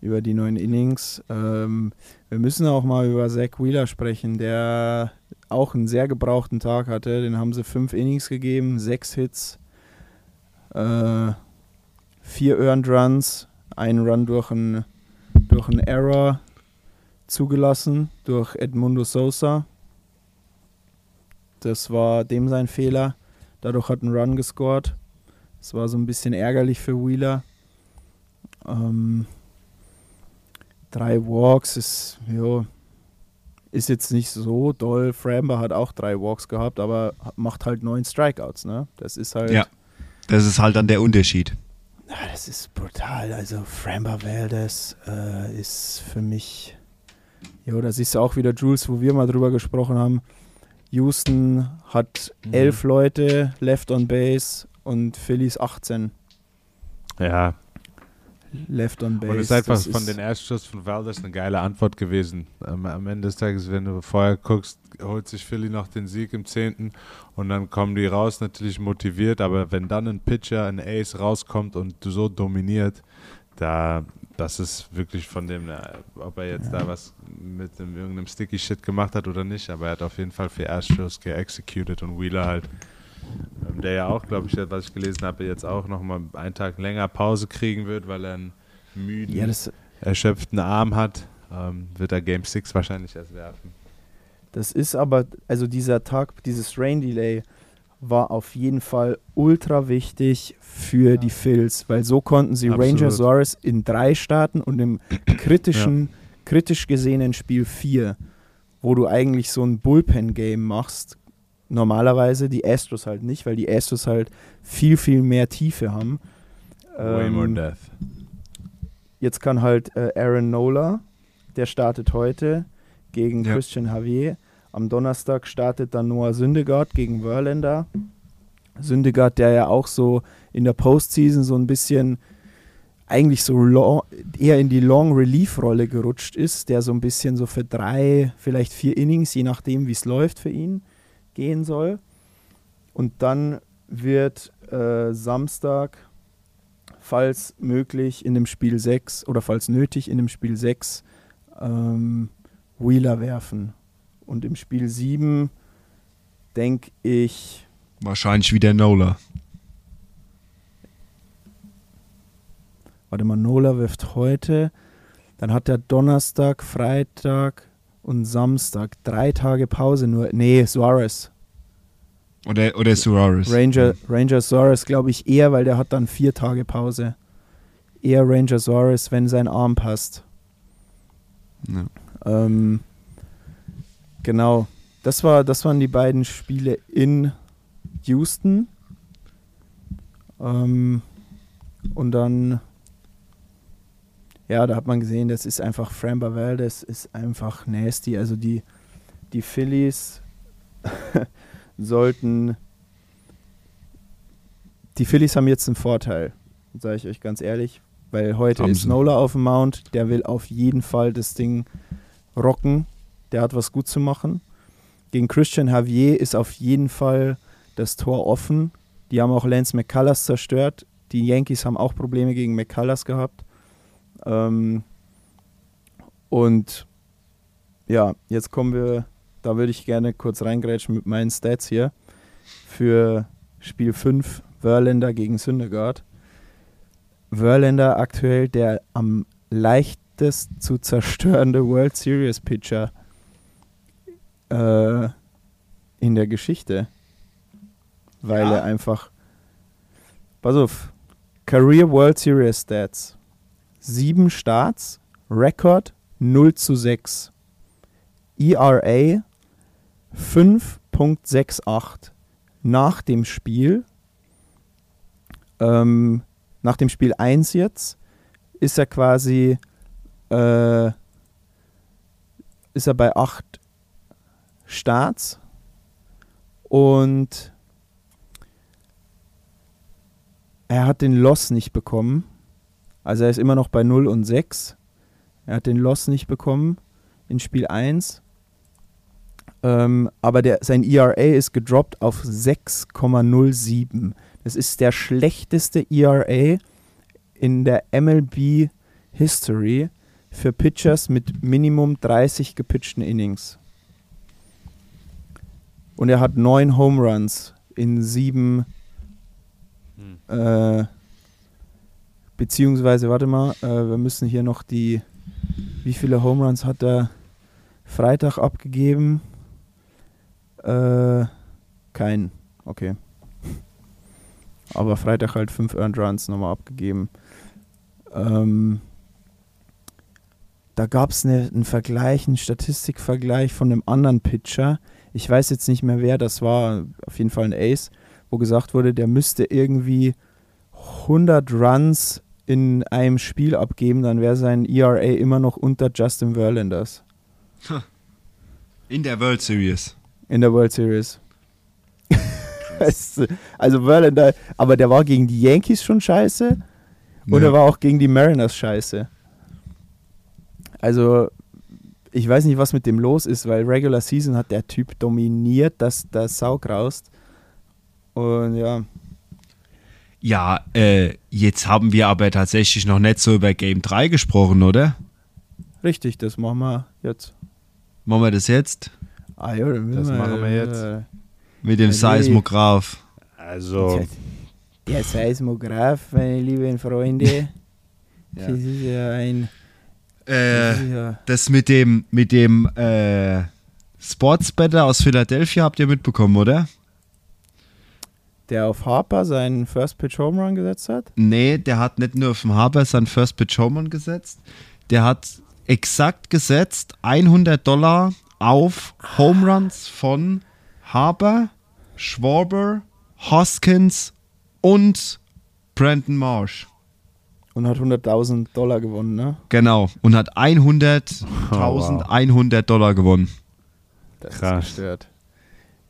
über die neuen Innings. Ähm, wir müssen auch mal über Zach Wheeler sprechen, der auch einen sehr gebrauchten Tag hatte. Den haben sie fünf Innings gegeben, sechs Hits, äh, vier Earned Runs, einen Run durch einen durch einen Error zugelassen durch Edmundo Sosa. Das war dem sein Fehler. Dadurch hat ein Run gescored. Das war so ein bisschen ärgerlich für Wheeler. Ähm, drei Walks ist, jo, ist jetzt nicht so doll. Framber hat auch drei Walks gehabt, aber macht halt neun Strikeouts. Ne? Das ist halt. Ja. Das ist halt dann der Unterschied. Das ist brutal. Also Framber Valdez äh, ist für mich. Jo, da siehst du auch wieder Jules, wo wir mal drüber gesprochen haben. Houston hat Mhm. elf Leute left on base und Phillies 18 Ja, left on base. und es ist einfach von den Erstschuss von Valdez eine geile Antwort gewesen. Am, am Ende des Tages, wenn du vorher guckst, holt sich Philly noch den Sieg im 10. und dann kommen die raus, natürlich motiviert, aber wenn dann ein Pitcher, ein Ace rauskommt und so dominiert, da, das ist wirklich von dem, ob er jetzt da was mit dem, irgendeinem Sticky Shit gemacht hat oder nicht, aber er hat auf jeden Fall für Erstschuss geexecuted und Wheeler halt, ähm, der ja auch, glaube ich, was ich gelesen habe, jetzt auch nochmal einen Tag länger Pause kriegen wird, weil er einen müden, Ja, erschöpften Arm hat, ähm, wird er Game 6 wahrscheinlich erst werfen. das ist aber, also dieser Tag, dieses Rain Delay war auf jeden Fall ultra wichtig für die Phils, weil so konnten sie Absolut. Ranger Suarez in drei starten und im kritischen, kritisch gesehenen Spiel 4, wo du eigentlich so ein Bullpen-Game machst, normalerweise die Astros halt nicht, weil die Astros halt viel, viel mehr Tiefe haben. Way more Ähm, death. Jetzt kann halt äh, Aaron Nola, der startet heute gegen Ja. Christian Javier. Am Donnerstag startet dann Noah Syndergaard gegen Verlander. Syndergaard, der ja auch so in der Postseason so ein bisschen eigentlich so long, eher in die Long Relief Rolle gerutscht ist, der so ein bisschen so für drei, vielleicht vier Innings, je nachdem wie es läuft für ihn, gehen soll. Und dann wird äh, Samstag falls möglich in dem Spiel 6 oder falls nötig in dem Spiel 6 ähm, Wheeler werfen. Und im Spiel 7 denke ich, Wahrscheinlich wieder Nola. warte mal, Nola wirft heute, dann hat er Donnerstag, Freitag und Samstag drei Tage Pause nur. Nee, Suarez. Oder, oder Suarez. Ranger, Ranger Suarez glaube ich eher, weil der hat dann vier Tage Pause. Eher Ranger Suarez, wenn sein Arm passt. Ja. Ähm, genau. Das, war, das waren die beiden Spiele in Houston. Ähm, und dann, ja, da hat man gesehen, das ist einfach Framber Valdez ist einfach nasty. Also die, die Phillies sollten. Die Phillies haben jetzt einen Vorteil, sage ich euch ganz ehrlich, weil heute Haben ist. Nola auf dem Mount, der will auf jeden Fall das Ding rocken, der hat was gut zu machen. Gegen Christian Javier ist auf jeden Fall das Tor offen. Die haben auch Lance McCullers zerstört. Die Yankees haben auch Probleme gegen McCullers gehabt. Ähm, und ja, jetzt kommen wir, da würde ich gerne kurz reingrätschen mit meinen Stats hier. Für Spiel 5 Verlander gegen Syndergaard. Verlander aktuell der am leichtest zu zerstörende World Series Pitcher äh, in der Geschichte. Weil Ja. er einfach. Pass auf. Career World Series Stats. Sieben Starts, Rekord 0 zu 6. ERA 5.68. Nach dem Spiel, ähm, nach dem Spiel 1 jetzt, ist er quasi äh, ist er bei 8 Starts und er hat den Loss nicht bekommen. Also er ist immer noch bei 0 und 6. Er hat den Loss nicht bekommen in Spiel 1. Ähm, aber der, sein ERA ist gedroppt auf 6,07. Das ist der schlechteste ERA in der MLB History für Pitchers mit Minimum 30 gepitchten Innings. Und er hat neun Home Runs in sieben äh, beziehungsweise, warte mal, äh, wir müssen hier noch die, wie viele Home Runs hat er Freitag abgegeben? Äh, kein, okay. Aber Freitag halt fünf Earned Runs nochmal abgegeben. Ähm, da gab es eine, einen Vergleich, einen Statistikvergleich von einem anderen Pitcher. Ich weiß jetzt nicht mehr, wer das war. Auf jeden Fall ein Ace, wo gesagt wurde, der müsste irgendwie 100 Runs in einem Spiel abgeben, dann wäre sein ERA immer noch unter Justin Verlanders In der World Series. in der World Series. Also Verlander, aber der war gegen die Yankees schon scheiße und Ja. er war auch gegen die Mariners scheiße. Also ich weiß nicht, was mit dem los ist, weil Regular Season hat der Typ dominiert, dass der Sau graust. Und ja, Ja, äh, jetzt haben wir aber tatsächlich noch nicht so über Game 3 gesprochen, oder? richtig, das machen wir jetzt. Machen wir das jetzt? Ah ja, dann müssen Das machen wir jetzt. äh, Mit dem. Seismograph. Also, Der Seismograph, meine lieben Freunde. Ja. Das ist ja ein. Das Äh, das mit dem, mit dem, äh, Sportsbetter aus Philadelphia habt ihr mitbekommen, oder? der auf Harper seinen First Pitch Home Run gesetzt hat. Nee, der hat nicht nur auf dem Haber seinen First Pitch Home Run gesetzt, der hat exakt gesetzt 100 Dollar auf Home Runs von Haber, Schwarber, Hoskins und Brandon Marsh. Und hat 100.000 Dollar gewonnen, ne? Genau. Und hat 100.100 Oh, wow. 100 Dollar gewonnen. Das Krass. ist gestört.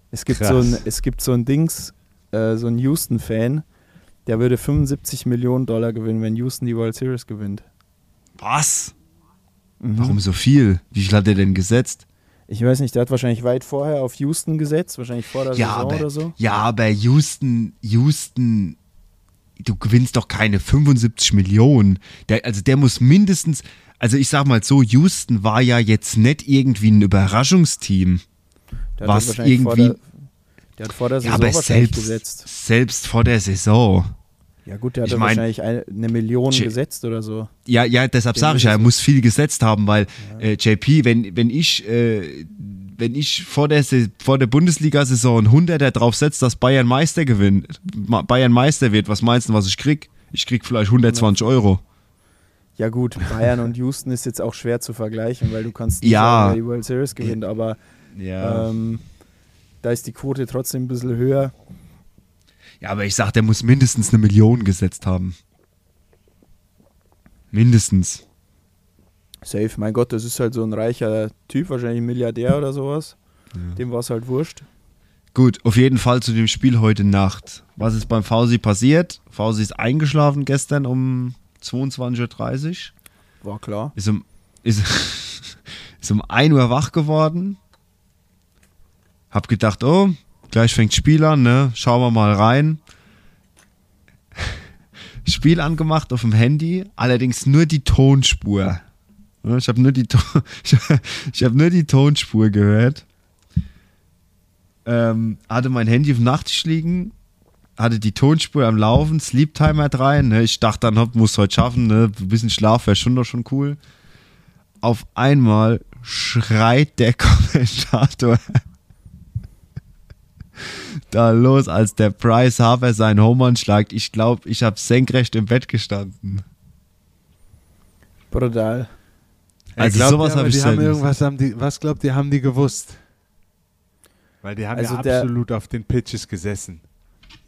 Es gibt, Krass. so ein, es gibt so ein Dings, äh, so ein Houston-Fan, der würde 75 Millionen Dollar gewinnen, wenn Houston die World Series gewinnt. Was? Mhm. Warum so viel? Wie viel hat er denn gesetzt? Ich weiß nicht, der hat wahrscheinlich weit vorher auf Houston gesetzt, wahrscheinlich vor der Ja, Saison aber, oder so. ja, aber Houston, Houston, du gewinnst doch keine 75 Millionen. Der, also der muss mindestens, also ich sag mal so, Houston war ja jetzt nicht irgendwie ein Überraschungsteam. Der was irgendwie- Vor der, der hat vor der Ja, Saison aber wahrscheinlich selbst, gesetzt. selbst vor der Saison. Ja gut, der hat ich ja wahrscheinlich eine, eine Million J- gesetzt oder so. Ja, ja, deshalb sage ich ja, er muss viel gesetzt haben, weil äh, JP, wenn, wenn ich, äh, wenn ich vor der, vor der Bundesliga-Saison ein 100er drauf setze, dass Bayern Meister gewinnt, Bayern Meister wird, was meinst du, was ich krieg? Ich krieg vielleicht 120 Euro. Ja gut, Bayern und Houston ist jetzt auch schwer zu vergleichen, weil du kannst nicht Ja. sagen, die World Series gewinnt, aber Ja. ähm, da ist die Quote trotzdem ein bisschen höher. ja, aber ich sag, der muss mindestens eine Million gesetzt haben. Mindestens. Safe, mein Gott, das ist halt so ein reicher Typ, wahrscheinlich ein Milliardär oder sowas. Dem war es halt wurscht. Gut, auf jeden Fall zu dem Spiel heute Nacht. Was ist beim Fausi passiert? Fausi ist eingeschlafen gestern um 22.30 Uhr. War klar. Ist um, ist, ist um 1 Uhr wach geworden. Hab gedacht, oh, gleich fängt Spiel an, ne? Schauen wir mal rein. Spiel angemacht auf dem Handy, allerdings nur die Tonspur. Ich habe nur, die hab nur die Tonspur gehört. Ähm, hatte mein Handy auf Nachttisch liegen, hatte die Tonspur am Laufen, Sleep Timer rein. Ne? Ich dachte dann, muss heute schaffen, ne? ein bisschen Schlaf wäre schon doch schon cool. Auf einmal schreit der Kommentator da los, als der Bryce Harper seinen Home schlagt. Ich glaube, ich habe senkrecht im Bett gestanden. Brutal. Also glaubt sowas ihr aber, hab ich die haben irgendwas haben die, Was glaubt ihr, haben die gewusst? Weil die haben Also ja der- absolut auf den Pitches gesessen.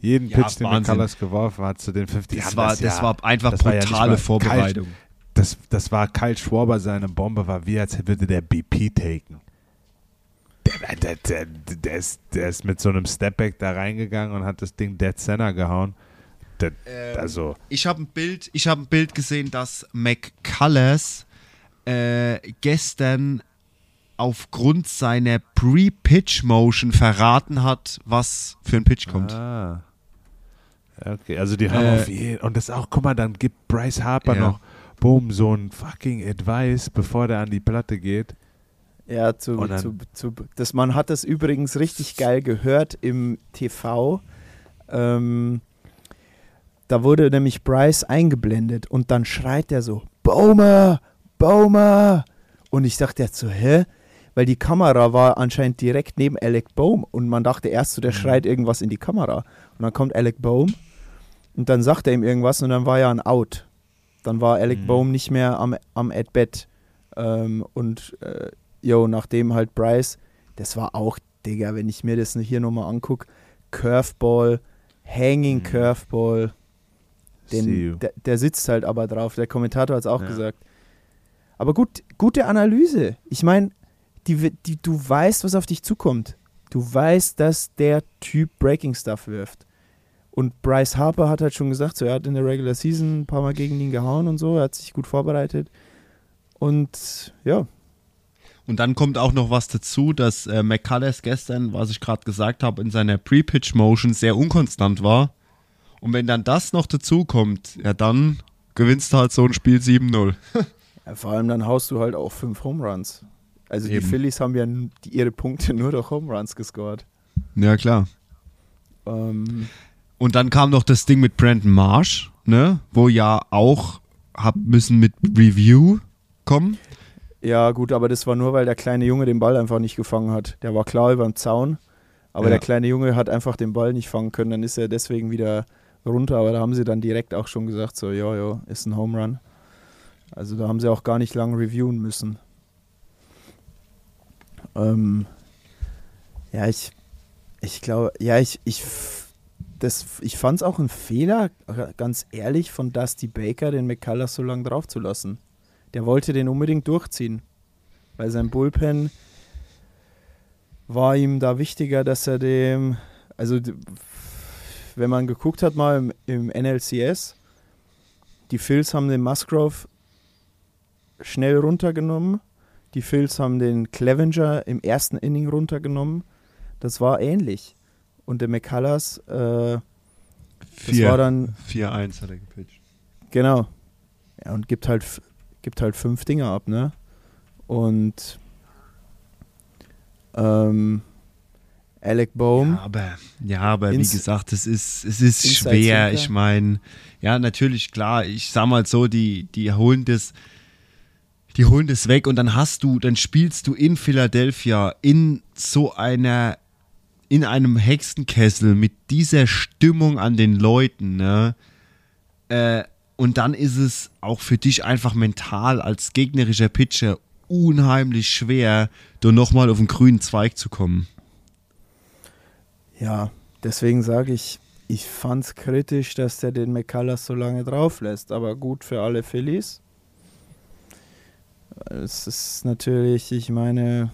Jeden Ja, Pitch, den Wahnsinn. McCullers geworfen hat, zu den 50. Das war, das war einfach das war ja brutale Vorbereitung. das, das war Kyle Schwarber, seine Bombe war wie, als würde der BP taken. Der, der, der, der, ist, der ist mit so einem Stepback da reingegangen und hat das Ding Dead Center gehauen. Der, Ähm, also, Ich habe ein Bild, ich habe ein Bild gesehen, dass McCullers äh, gestern aufgrund seiner Pre-Pitch-Motion verraten hat, was für ein Pitch kommt. Ah. Okay, also die haben Äh, auf jeden Und das auch, guck mal, dann gibt Bryce Harper Ja. noch, boom, so ein fucking Advice, bevor der an die Platte geht. Ja, zu, dann- zu, zu, das, man hat das übrigens richtig geil gehört im TV. Ähm, da wurde nämlich Bryce eingeblendet und dann schreit er so, Baumer, Baumer. Und ich dachte jetzt so, hä? Weil die Kamera war anscheinend direkt neben Alec Bohm und man dachte erst so, der schreit irgendwas in die Kamera. Und dann kommt Alec Bohm und dann sagt er ihm irgendwas und dann war ja ein Out. Dann war Alec Mhm. Bohm nicht mehr am, am At-Bat. Ähm, und äh, jo, nachdem halt Bryce, das war auch, Digga, wenn ich mir das hier nochmal angucke, Curveball, Hanging Mhm. Curveball, den, der, der sitzt halt aber drauf. Der Kommentator hat es auch Ja. gesagt. Aber gut, gute Analyse. Ich meine, die, die, du weißt, was auf dich zukommt. Du weißt, dass der Typ Breaking Stuff wirft. Und Bryce Harper hat halt schon gesagt, so, er hat in der Regular Season ein paar Mal gegen ihn gehauen und so, er hat sich gut vorbereitet. Und ja, Und dann kommt auch noch was dazu, dass äh, McCullers gestern, was ich gerade gesagt habe, in seiner Pre-Pitch-Motion sehr unkonstant war. Und wenn dann das noch dazu kommt, ja dann gewinnst du halt so ein Spiel 7-0. Ja, vor allem dann haust du halt auch fünf Home Runs. Also die Eben. Phillies haben ja die, ihre Punkte nur durch Home Runs gescored. Ja, klar. Ähm, Und dann kam noch das Ding mit Brandon Marsh, ne, wo ja auch hab müssen mit Review kommen. ja gut, aber das war nur, weil der kleine Junge den Ball einfach nicht gefangen hat. Der war klar über dem Zaun, aber Ja. der kleine Junge hat einfach den Ball nicht fangen können. Dann ist er deswegen wieder runter. Aber da haben sie dann direkt auch schon gesagt, so, ja, ja, ist ein Home Run. Also da haben sie auch gar nicht lang reviewen müssen. Ähm, ja, ich, ich glaube, ja, ich, ich, ich fand es auch ein Fehler, äh, ganz ehrlich, von Dusty Baker, den McCullers so lange drauf zu lassen. Der wollte den unbedingt durchziehen. Weil sein Bullpen war ihm da wichtiger, dass er dem, also wenn man geguckt hat mal im, im NLCS, die Phils haben den Musgrove schnell runtergenommen. Die Phils haben den Clevenger im ersten Inning runtergenommen. Das war ähnlich. Und der McCullers, äh, das war dann, 4-1 hat er gepitcht. genau. Ja, und gibt halt, gibt halt fünf Dinger ab, ne? Und ähm, Alec Bohm, Ja, aber, ja, aber wie gesagt, es ist, es ist Inside schwer. Ich meine, ja, natürlich, klar, ich sag mal so, die, die holen das, die holen das weg und dann hast du, dann spielst du in Philadelphia in so einer, in einem Hexenkessel mit dieser Stimmung an den Leuten, ne? Äh, und dann ist es auch für dich einfach mental als gegnerischer Pitcher unheimlich schwer, da nochmal auf den grünen Zweig zu kommen. Ja, deswegen sage ich, ich fand es kritisch, dass der den McCullers so lange drauf lässt. Aber gut für alle Phillies. Es ist natürlich, ich meine,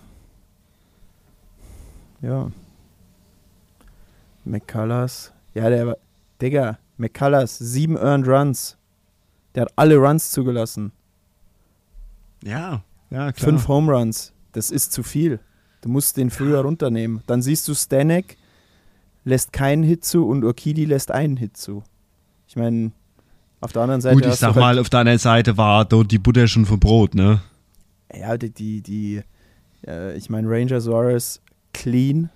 Ja. McCullers. Ja, der war. Digga, McCullers, sieben Earned Runs. Der hat alle Runs zugelassen. Ja, ja, klar. Fünf Home Runs. Das ist zu viel. Du musst den früher runternehmen. Dann siehst du Stanek lässt keinen Hit zu und Urquidi lässt einen Hit zu. Ich meine, auf der anderen Seite. Gut, ich sag halt- mal, auf deiner Seite war dort die Butter schon vom Brot, ne? Ja, die, die, die äh, ich meine, Ranger Suarez clean.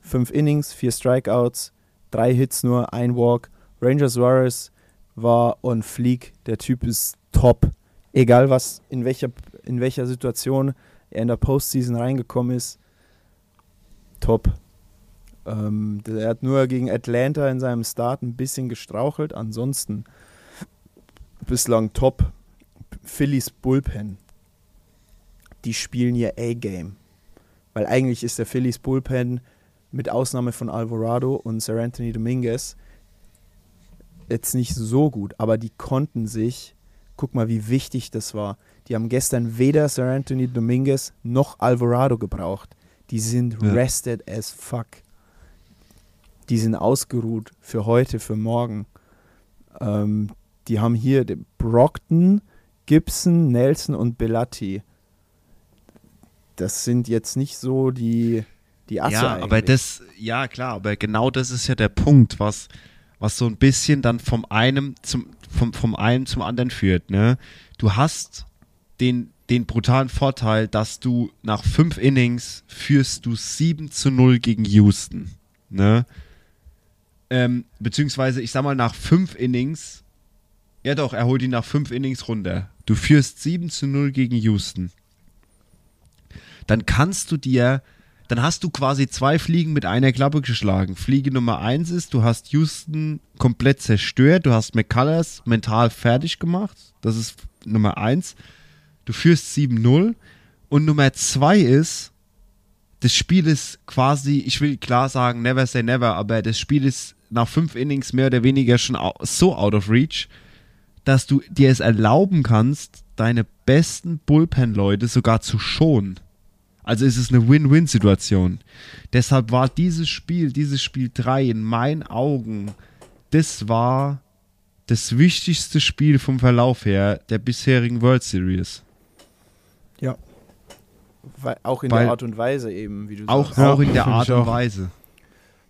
Fünf Innings, vier Strikeouts, drei Hits nur, ein Walk. Ranger Suarez war on fleek. Der Typ ist top. Egal was, in welcher, in welcher Situation er in der Postseason reingekommen ist. Top. Ähm, er hat nur gegen Atlanta in seinem Start ein bisschen gestrauchelt. Ansonsten bislang top. Phillies Bullpen die spielen ihr A-Game. Weil eigentlich ist der Phillies Bullpen mit Ausnahme von Alvarado und Sir Anthony Dominguez jetzt nicht so gut, aber die konnten sich, guck mal, wie wichtig das war. Die haben gestern weder Sir Anthony Dominguez noch Alvarado gebraucht. Die sind Ja. rested as fuck. Die sind ausgeruht für heute, für morgen. Ähm, die haben hier Brockton, Gibson, Nelson und Belatti. Das sind jetzt nicht so die, die Asse ja, aber eigentlich. das, ja klar, aber genau das ist ja der Punkt, was, was so ein bisschen dann vom einem zum, vom, vom einen zum anderen führt, ne? Du hast den, den brutalen Vorteil, dass du nach fünf Innings führst du 7 zu 0 gegen Houston, ne? Ähm, beziehungsweise, ich sag mal, nach fünf Innings, ja doch, er holt ihn nach fünf Innings runter. Du führst 7 zu 0 gegen Houston. Dann kannst du dir dann hast du quasi zwei Fliegen mit einer Klappe geschlagen. Fliege Nummer eins ist, du hast Houston komplett zerstört, du hast McCullers mental fertig gemacht. Das ist Nummer eins. Du führst 7-0. Und Nummer zwei ist, das Spiel ist quasi, ich will klar sagen, never say never, aber das Spiel ist nach fünf Innings mehr oder weniger schon so out of reach, dass du dir es erlauben kannst, deine besten Bullpen-Leute sogar zu schonen. Also ist es eine Win-Win-Situation. Deshalb war dieses Spiel, dieses Spiel 3 in meinen Augen, das war das wichtigste Spiel vom Verlauf her der bisherigen World Series. ja. Weil, auch in Weil- der Art und Weise eben, wie du Auch, sagst. Ja, auch in der Art und. Weise.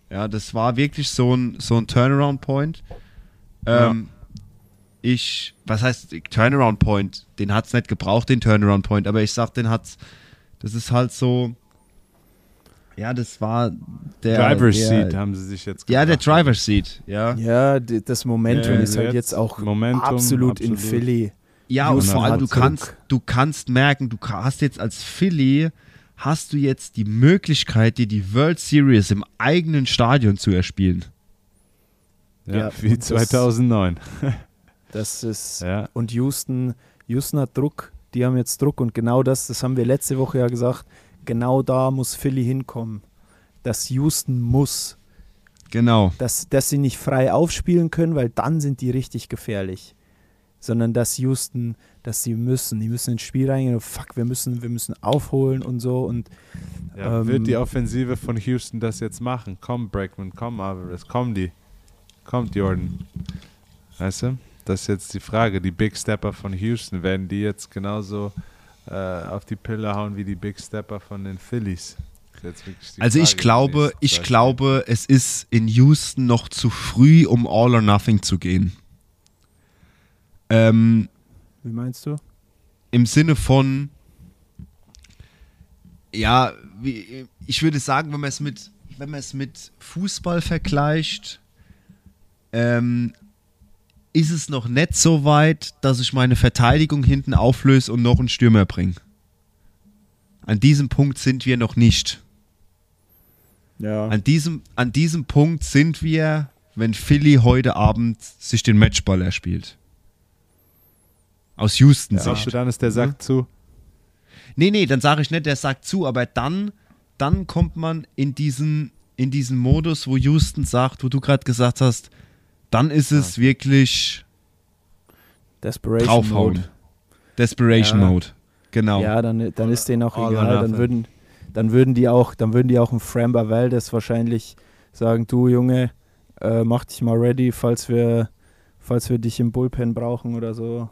Ja, das war wirklich so ein, so ein Turnaround-Point. Ähm, Ich, was heißt Turnaround-Point? Den hat es nicht gebraucht, den Turnaround-Point, aber ich sag, den hat's, das ist halt so, ja, das war der, Driver's der- Seat haben sie sich jetzt ja, der. Driver's Seat, ja. Ja, das Momentum Ja, ist halt jetzt jetzt auch Momentum, absolut, in absolut. Philly. Ja, und vor allem, du kannst, du kannst merken, du hast jetzt als Philly, hast du jetzt die Möglichkeit, dir die World Series im eigenen Stadion zu erspielen. Ja, Ja, wie und das- 2009. Das ist Ja. und Houston, Houston hat Druck, die haben jetzt Druck und genau das, das haben wir letzte Woche ja gesagt, genau da muss Philly hinkommen. Dass Houston muss, Genau. dass, dass sie nicht frei aufspielen können, weil dann sind die richtig gefährlich. Sondern dass Houston, dass sie müssen, die müssen ins Spiel reingehen und fuck, wir müssen, wir müssen aufholen und so und Ja, Ähm, wird die Offensive von Houston das jetzt machen? Komm, Brackman, komm, Alvarez, komm die. Kommt Jordan. Weißt du? Das ist jetzt die Frage. Die Big Stepper von Houston, werden die jetzt genauso äh, auf die Pille hauen wie die Big Stepper von den Phillies? Also ich Frage die glaube, ich glaube, es ist in Houston noch zu früh, um All or Nothing zu gehen. Ähm, wie meinst du? Im Sinne von, ja, wie, ich würde sagen, wenn man es mit, wenn man es mit Fußball vergleicht, ähm, ist es noch nicht so weit, dass ich meine Verteidigung hinten auflöse und noch einen Stürmer bringe. An diesem Punkt sind wir noch nicht. Ja. An diesem, an diesem Punkt sind wir, wenn Philly heute Abend sich den Matchball erspielt. Aus Houston. Glaubst Sicht. du, dann ist der Sack zu? Nee, nee, dann sage ich nicht, der sagt zu, aber dann, dann kommt man in diesen, in diesen Modus, wo Houston sagt, wo du gerade gesagt hast, dann ist es wirklich Desperation draufhauen. Mode. Desperation Ja. Mode. Genau. Ja, dann, dann ist denen auch All egal. Dann würden, dann würden die auch, dann würden die auch im Framba Valdez wahrscheinlich sagen, du Junge, äh, mach dich mal ready, falls wir, falls wir dich im Bullpen brauchen oder so.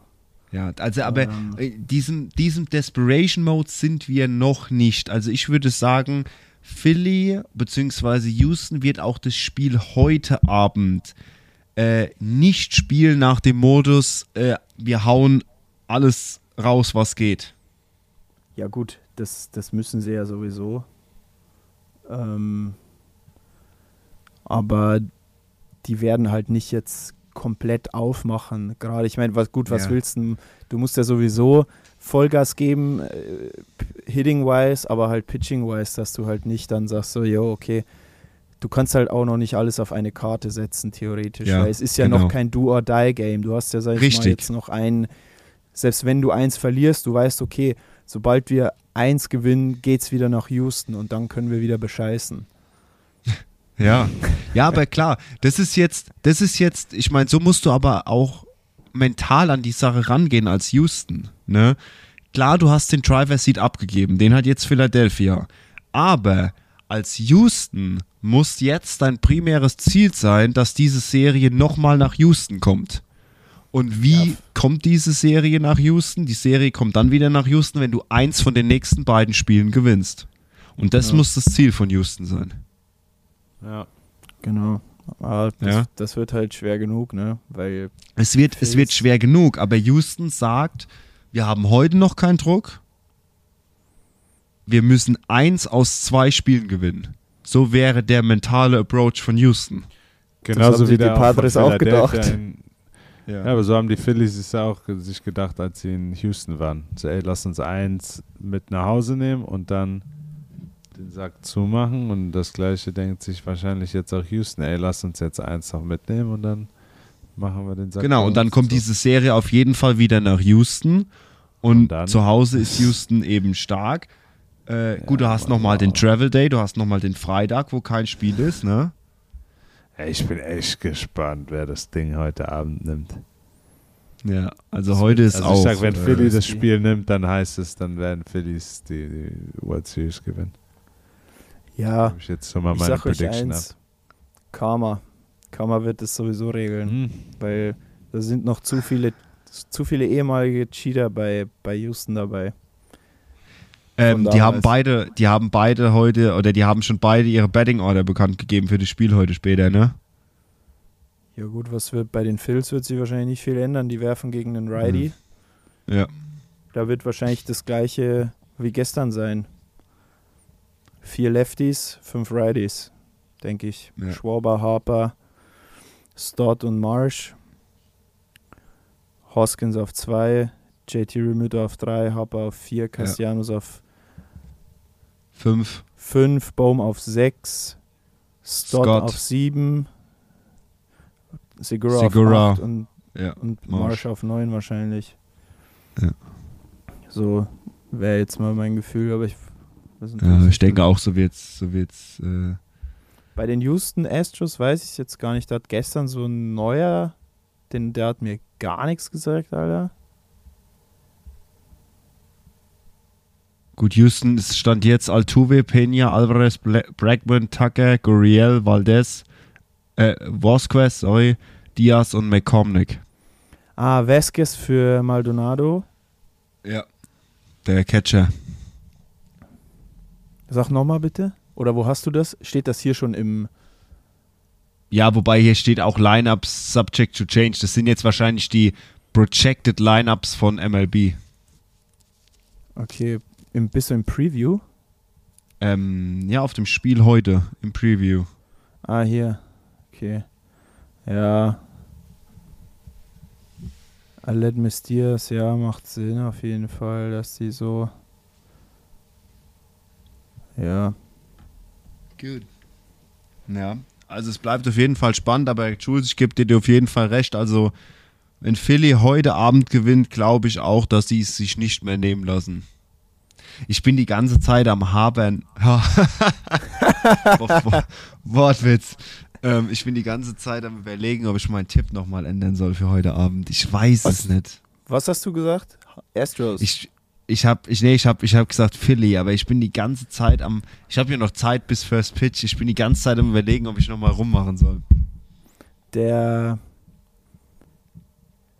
Ja, also aber Ähm. äh, diesem, diesem Desperation Mode sind wir noch nicht. Also ich würde sagen, Philly bzw. Houston wird auch das Spiel heute Abend äh, nicht spielen nach dem Modus, äh, wir hauen alles raus, was geht. Ja gut, das, das müssen sie ja sowieso. Ähm, aber die werden halt nicht jetzt komplett aufmachen. Gerade, ich meine, was gut, was Ja. willst du? Du musst ja sowieso Vollgas geben, äh, hitting-wise, aber halt pitching-wise, dass du halt nicht dann sagst, so, jo, okay, du kannst halt auch noch nicht alles auf eine Karte setzen, theoretisch, Ja, weil es ist ja genau. noch kein Do-or-Die-Game. Du hast ja, sag ich mal, jetzt noch ein, selbst wenn du eins verlierst, du weißt, okay, sobald wir eins gewinnen, geht's wieder nach Houston und dann können wir wieder bescheißen. Ja. Ja, aber klar, das ist jetzt, das ist jetzt, ich meine, so musst du aber auch mental an die Sache rangehen als Houston. Ne? Klar, du hast den Driver Seat abgegeben, den hat jetzt Philadelphia. Aber als Houston muss jetzt dein primäres Ziel sein, dass diese Serie nochmal nach Houston kommt. Und wie Ja. kommt diese Serie nach Houston? Die Serie kommt dann wieder nach Houston, wenn du eins von den nächsten beiden Spielen gewinnst. Und das Ja. muss das Ziel von Houston sein. Ja. Genau. Aber das, Ja. das wird halt schwer genug, ne? Weil, Es wird, es wird schwer genug, aber Houston sagt, wir haben heute noch keinen Druck. Wir müssen eins aus zwei Spielen gewinnen. So wäre der mentale Approach von Houston. Genauso wie die Padres von auch gedacht. In, ja, aber so haben die Phillies es ja auch sich gedacht, als sie in Houston waren. So, ey, lass uns eins mit nach Hause nehmen und dann den Sack zumachen. Und das gleiche denkt sich wahrscheinlich jetzt auch Houston. Ey, lass uns jetzt eins noch mitnehmen und dann machen wir den Sack Genau, und dann kommt zu. diese Serie auf jeden Fall wieder nach Houston. Und, Und zu Hause ist Houston eben stark. Äh, gut, du hast nochmal den. Travel Day, du hast nochmal den Freitag, wo kein Spiel ist, ne? Ich bin echt gespannt, wer das Ding heute Abend nimmt. Ja, also heute ist Also auch. ich sag, wenn äh, Philly das die- Spiel nimmt, dann heißt es, dann werden Phillies die, die World Series gewinnen. ja, ich jetzt schon mal ich meine Prediction ab. eins, Karma. Karma wird es sowieso regeln, Hm. weil da sind noch zu viele, zu viele ehemalige Cheater bei, bei Houston dabei. Ähm, die haben beide, die haben beide heute oder die haben schon beide ihre Betting Order bekannt gegeben für das Spiel heute später, ne? Ja gut, was wird bei den Phils wird sich wahrscheinlich nicht viel ändern. Die werfen gegen den Righty. Ja. Da wird wahrscheinlich das gleiche wie gestern sein. Vier Lefties, fünf Righties, denke ich. Ja. Schwarber, Harper, Stott und Marsh. Hoskins auf zwei, JT Remuto auf drei, Harper auf vier, Castellanos auf Fünf. fünf, Baum auf sechs, Stott Scott. auf sieben, Segura, Segura. auf acht und Ja. und Marsch. Marsch auf 9 wahrscheinlich. Ja. So wäre jetzt mal mein Gefühl, aber ich. ja ich denke auch, so wird's, so wird's. Äh, Bei den Houston Astros weiß ich jetzt gar nicht. Da hat gestern so ein neuer, den, der hat mir gar nichts gesagt, Alter. Gut, Houston es stand jetzt Altuve, Peña, Alvarez, Bla Tucker, Gurriel, Valdez, äh, Vasquez, sorry, Diaz und McCormick. Ah, Vasquez für Maldonado. Ja. Der Catcher. Sag nochmal bitte. Oder wo hast du das? Steht das hier schon im. Ja, wobei hier steht auch Lineups subject to change. Das sind jetzt wahrscheinlich die projected Lineups von MLB. Okay, im, bist du im Preview? Ähm, ja, auf dem Spiel heute im Preview. Ah, hier. Okay. Ja. Aled Mestiers, ja, macht Sinn auf jeden Fall, dass die so. Ja. Gut. Ja, also es bleibt auf jeden Fall spannend, aber Jules, ich gebe dir auf jeden Fall recht. Also, wenn Philly heute Abend gewinnt, glaube ich auch, dass sie es sich nicht mehr nehmen lassen. Ich bin die ganze Zeit am Habern. Wortwitz. Ähm, ich bin die ganze Zeit am überlegen, ob ich meinen Tipp nochmal ändern soll für heute Abend. Ich weiß Was? es nicht. Was hast du gesagt? Astros. Ich, Ich habe ich, nee, ich hab, ich hab gesagt Philly, aber ich bin die ganze Zeit am. Ich habe hier noch Zeit bis First Pitch. Ich bin die ganze Zeit am Überlegen, ob ich nochmal rummachen soll. Der.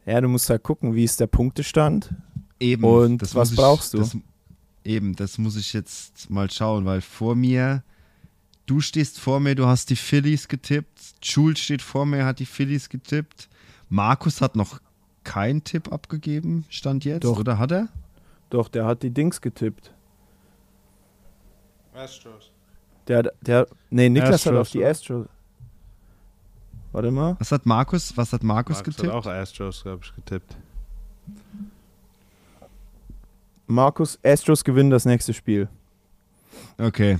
Ja, du musst halt gucken, wie ist der Punktestand. Eben. Und was brauchst du? Das, eben, das muss ich jetzt mal schauen, weil vor mir. Du stehst vor mir, du hast die Phillies getippt. Jules steht vor mir, hat die Phillies getippt. Markus hat noch keinen Tipp abgegeben, stand jetzt, Doch. oder hat er? Doch, der hat die Dings getippt. Astros. Der, der, nee, Niklas hat Astros, auf die? Astros. Warte mal. Was hat Markus? Was hat Markus Markus hat getippt? auch Astros, glaube ich, getippt. Markus, Astros gewinnen das nächste Spiel. Okay.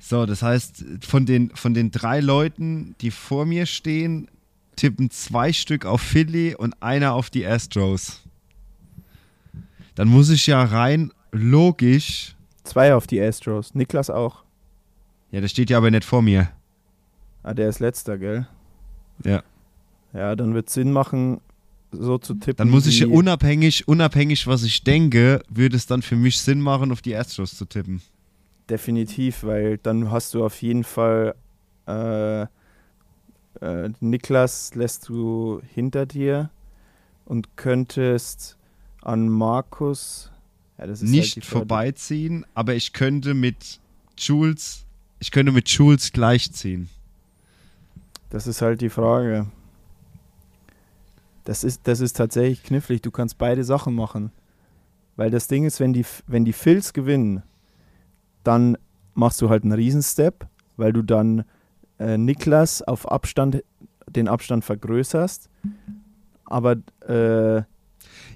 So, das heißt, von den, von den drei Leuten, die vor mir stehen, tippen zwei Stück auf Philly und einer auf die Astros. Dann muss ich ja rein logisch. Zwei auf die Astros. Niklas auch. Ja, das steht ja aber nicht vor mir. Ah, der ist letzter, gell? Ja. Ja, dann wird Sinn machen, so zu tippen. Dann muss ich ja unabhängig, unabhängig, was ich denke, würde es dann für mich Sinn machen, auf die Astros zu tippen. Definitiv, weil dann hast du auf jeden Fall äh, äh, Niklas lässt du hinter dir und könntest an Markus ja, halt Nicht Frage. vorbeiziehen, aber ich könnte mit Jules, ich könnte mit Jules gleichziehen. Das ist halt die Frage. Das ist, das ist tatsächlich knifflig. Du kannst beide Sachen machen. Weil das Ding ist, wenn die, wenn die Phils gewinnen, dann machst du halt einen Riesenstep, weil du dann äh, Niklas auf Abstand, den Abstand vergrößerst. Aber äh,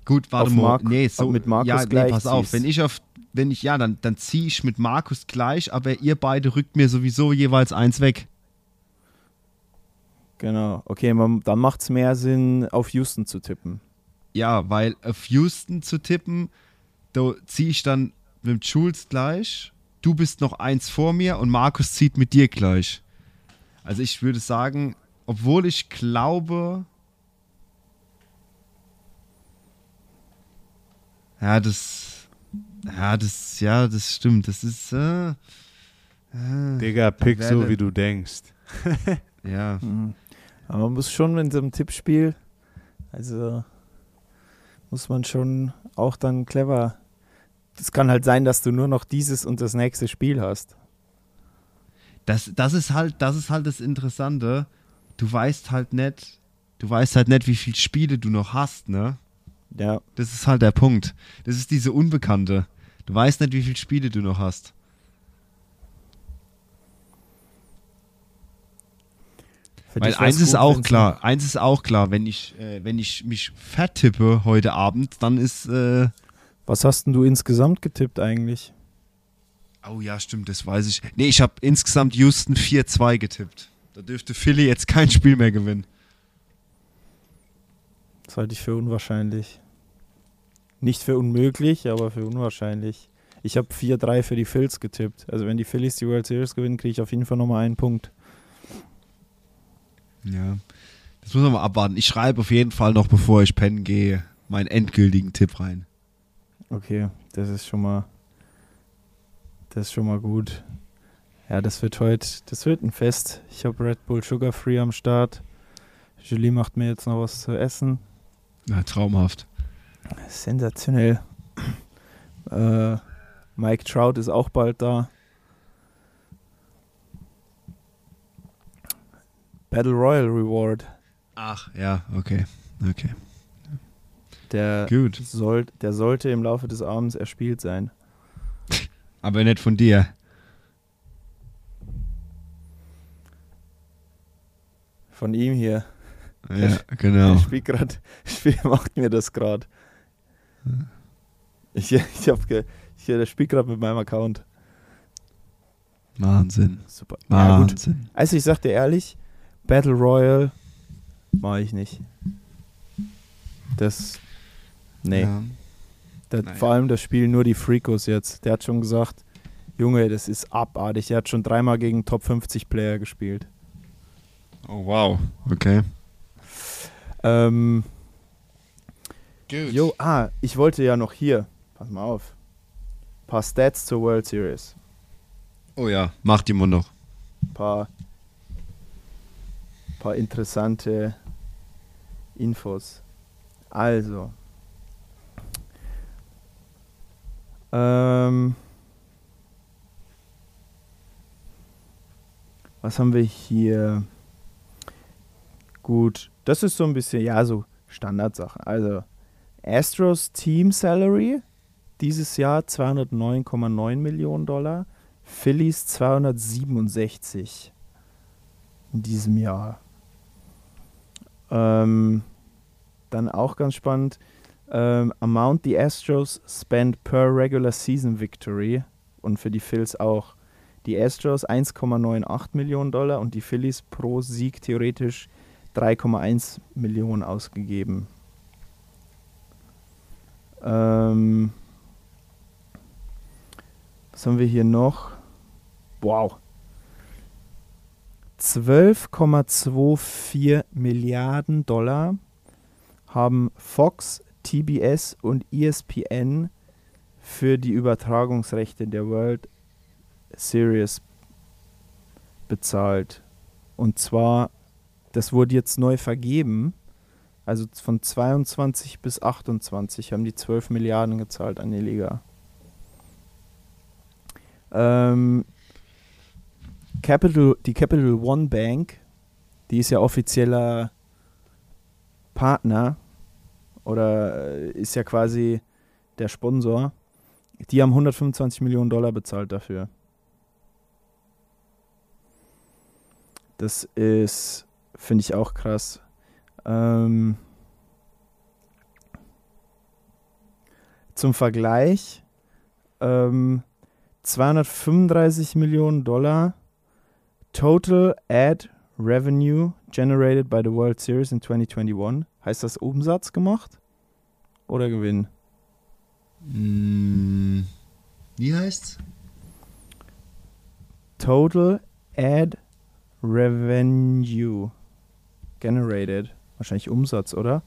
Gut, warte mal. Mark- nee, so, mit Markus ja, nee, gleich pass auf. Wenn ich auf, wenn ich, ja, dann, dann ziehe ich mit Markus gleich, aber ihr beide rückt mir sowieso jeweils eins weg. Genau, okay, man, dann macht es mehr Sinn, auf Houston zu tippen. Ja, weil auf Houston zu tippen, da ziehe ich dann mit dem Jules gleich. Du bist noch eins vor mir und Markus zieht mit dir gleich. Also ich würde sagen, obwohl ich glaube, ja, das, ja, das, ja, das stimmt. Das ist, äh, Digga, pick so, wie du denkst. ja. Mhm. Aber man muss schon in so einem Tippspiel, also muss man schon auch dann clever. Es kann halt sein, dass du nur noch dieses und das nächste Spiel hast. Das, das ist halt, das ist halt das Interessante. Du weißt halt nicht, du weißt halt nicht, wie viele Spiele du noch hast, ne? Ja, Das ist halt der Punkt. Das ist diese Unbekannte. Du weißt nicht, wie viele Spiele du noch hast. Für Weil eins ist auch klar, eins ist auch klar, wenn ich, äh, wenn ich mich vertippe heute Abend, dann ist, äh, Was hast denn du insgesamt getippt eigentlich? oh ja, stimmt, das weiß ich. Nee, ich habe insgesamt Houston 4-2 getippt. Da dürfte Philly jetzt kein Spiel mehr gewinnen. Das halte ich für unwahrscheinlich. Nicht für unmöglich, aber für unwahrscheinlich. Ich habe 4-3 für die Phils getippt. Also wenn die Phillies die World Series gewinnen, kriege ich auf jeden Fall nochmal einen Punkt. Ja. Das muss man mal abwarten. Ich schreibe auf jeden Fall noch, bevor ich pennen gehe, meinen endgültigen Tipp rein. Okay, das ist schon mal. Das ist schon mal gut. Ja, das wird heute, das wird ein Fest. Ich habe Red Bull Sugar Free am Start. Julie macht mir jetzt noch was zu essen. Ja, traumhaft. Sensationell. äh, Mike Trout ist auch bald da. Battle Royal Reward. Ach, ja, okay. Okay. Der, Gut. soll, der sollte im Laufe des Abends erspielt sein. Aber nicht von dir. Von ihm hier. Ja, genau. Er spielt gerade, macht mir das gerade. Ich, ich habe, ge- ich, der spielt gerade mit meinem Account. Wahnsinn. Super. Ja. Wahnsinn. Also ich sag dir ehrlich, Battle Royale mache ich nicht. Das, nee. Ja. Das, Naja. Vor allem das Spiel nur die Freakos jetzt. Der hat schon gesagt, Junge, das ist abartig. Der hat schon dreimal gegen Top 50 Player gespielt. Oh, wow. Okay. Ähm, Gut. jo, ah, ich wollte ja noch hier. pass mal auf. paar Stats zur World Series. Oh ja, macht immer noch. paar, paar interessante Infos. Also. Ähm, was haben wir hier? Gut, das ist so ein bisschen, ja, so Standardsachen. Also, Astros Team Salary dieses Jahr 209,9 Millionen Dollar. Phillies 267 in diesem Jahr. Ähm, dann auch ganz spannend. Ähm, amount the Astros spend per regular season victory und für die Phils auch. Die Astros 1,98 Millionen Dollar und die Phillies pro Sieg theoretisch 3,1 Millionen ausgegeben. Ähm, was haben wir hier noch? Wow. 12,24 Milliarden Dollar haben Fox, TBS und ESPN für die Übertragungsrechte der World Series bezahlt. Und zwar, das wurde jetzt neu vergeben. Also von 22 bis 28 haben die 12 Milliarden gezahlt an die Liga. Ähm, Capital, die Capital One Bank, die ist ja offizieller Partner oder äh, ist ja quasi der Sponsor. Die haben 125 Millionen Dollar bezahlt dafür. Das ist, finde ich auch krass. Ähm, zum Vergleich, ähm, 235 Millionen Dollar Total Ad Revenue generated by the World Series in 2021. Heißt das Umsatz gemacht oder Gewinn? Mm, wie heißt's? Total Ad Revenue generated. Wahrscheinlich Umsatz, oder?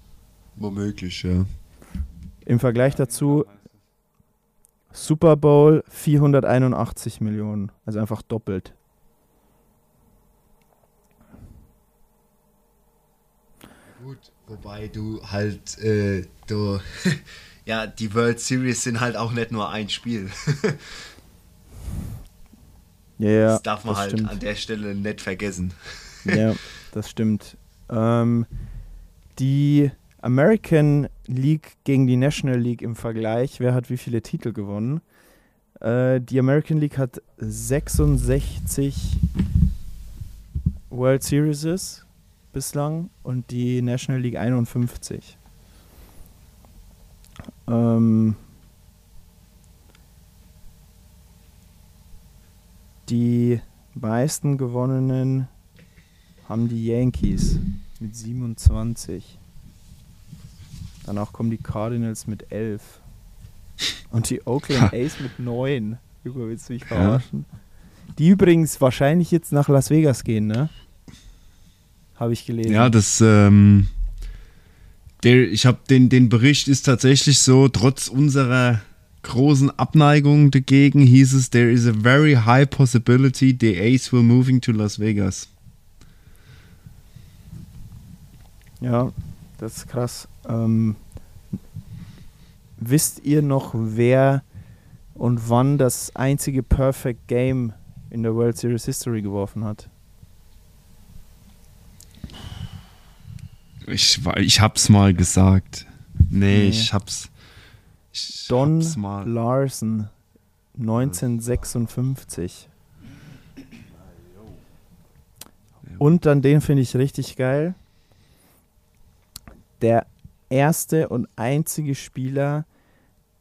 Womöglich, ja. Im Vergleich dazu Super Bowl 481 Millionen. Also einfach doppelt. Gut, wobei du halt, äh, du, ja, die World Series sind halt auch nicht nur ein Spiel. Ja, ja. das darf man das halt stimmt. an der Stelle nicht vergessen. Ja, das stimmt. Ähm, die American League gegen die National League im Vergleich, wer hat wie viele Titel gewonnen? Äh, die American League hat 66 World Series bislang und die National League 51. Ähm, die meisten gewonnenen haben die Yankees mit 27. Danach kommen die Cardinals mit 11. Und die Oakland A's mit 9. Hugo, willst du mich verarschen? Die übrigens wahrscheinlich jetzt nach Las Vegas gehen, ne? Habe ich gelesen. Ja, das, ähm, der, ich habe den, den Bericht ist tatsächlich so, trotz unserer großen Abneigung dagegen hieß es, there is a very high possibility the Ace will moving to Las Vegas. Ja, das ist krass. Ähm, wisst ihr noch, wer und wann das einzige Perfect Game in der World Series History geworfen hat? Ich, ich hab's mal gesagt. Nee, Nee. ich hab's. Ich Don hab's. Larson, 1956. Und dann den finde ich richtig geil. Der erste und einzige Spieler,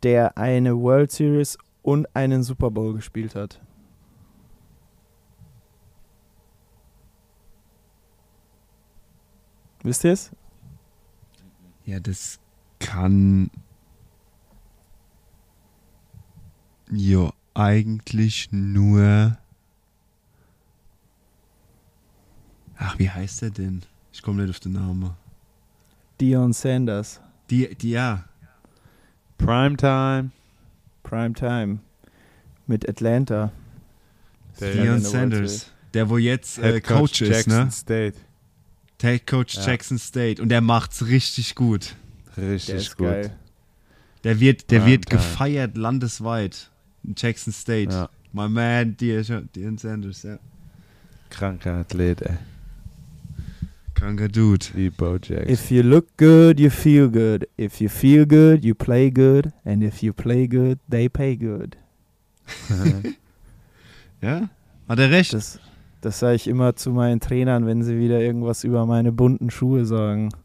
der eine World Series und einen Super Bowl gespielt hat. Wisst ihr es? Ja, das kann. Ja, eigentlich nur. Ach, wie heißt der denn? Ich komme nicht auf den Namen. Dion Sanders. Die, die, ja. Primetime. Primetime. Mit Atlanta. World Sanders. Der, wo jetzt äh, Head Coach, ist, Jackson ne? State. Head Coach Ja. Jackson State. Und der macht's richtig gut. Richtig gut. geil. Der wird, der Ja, wird gefeiert landesweit. In Jackson State. Ja. My man, Deion Deion Sanders, ja. Kranker Athlet, ey. Kranker Dude. Wie Bo Jackson. If you look good, you feel good. If you feel good, you play good. And if you play good, they pay good. Ja? Hat er recht? Das, das sage ich immer zu meinen Trainern, wenn sie wieder irgendwas über meine bunten Schuhe sagen.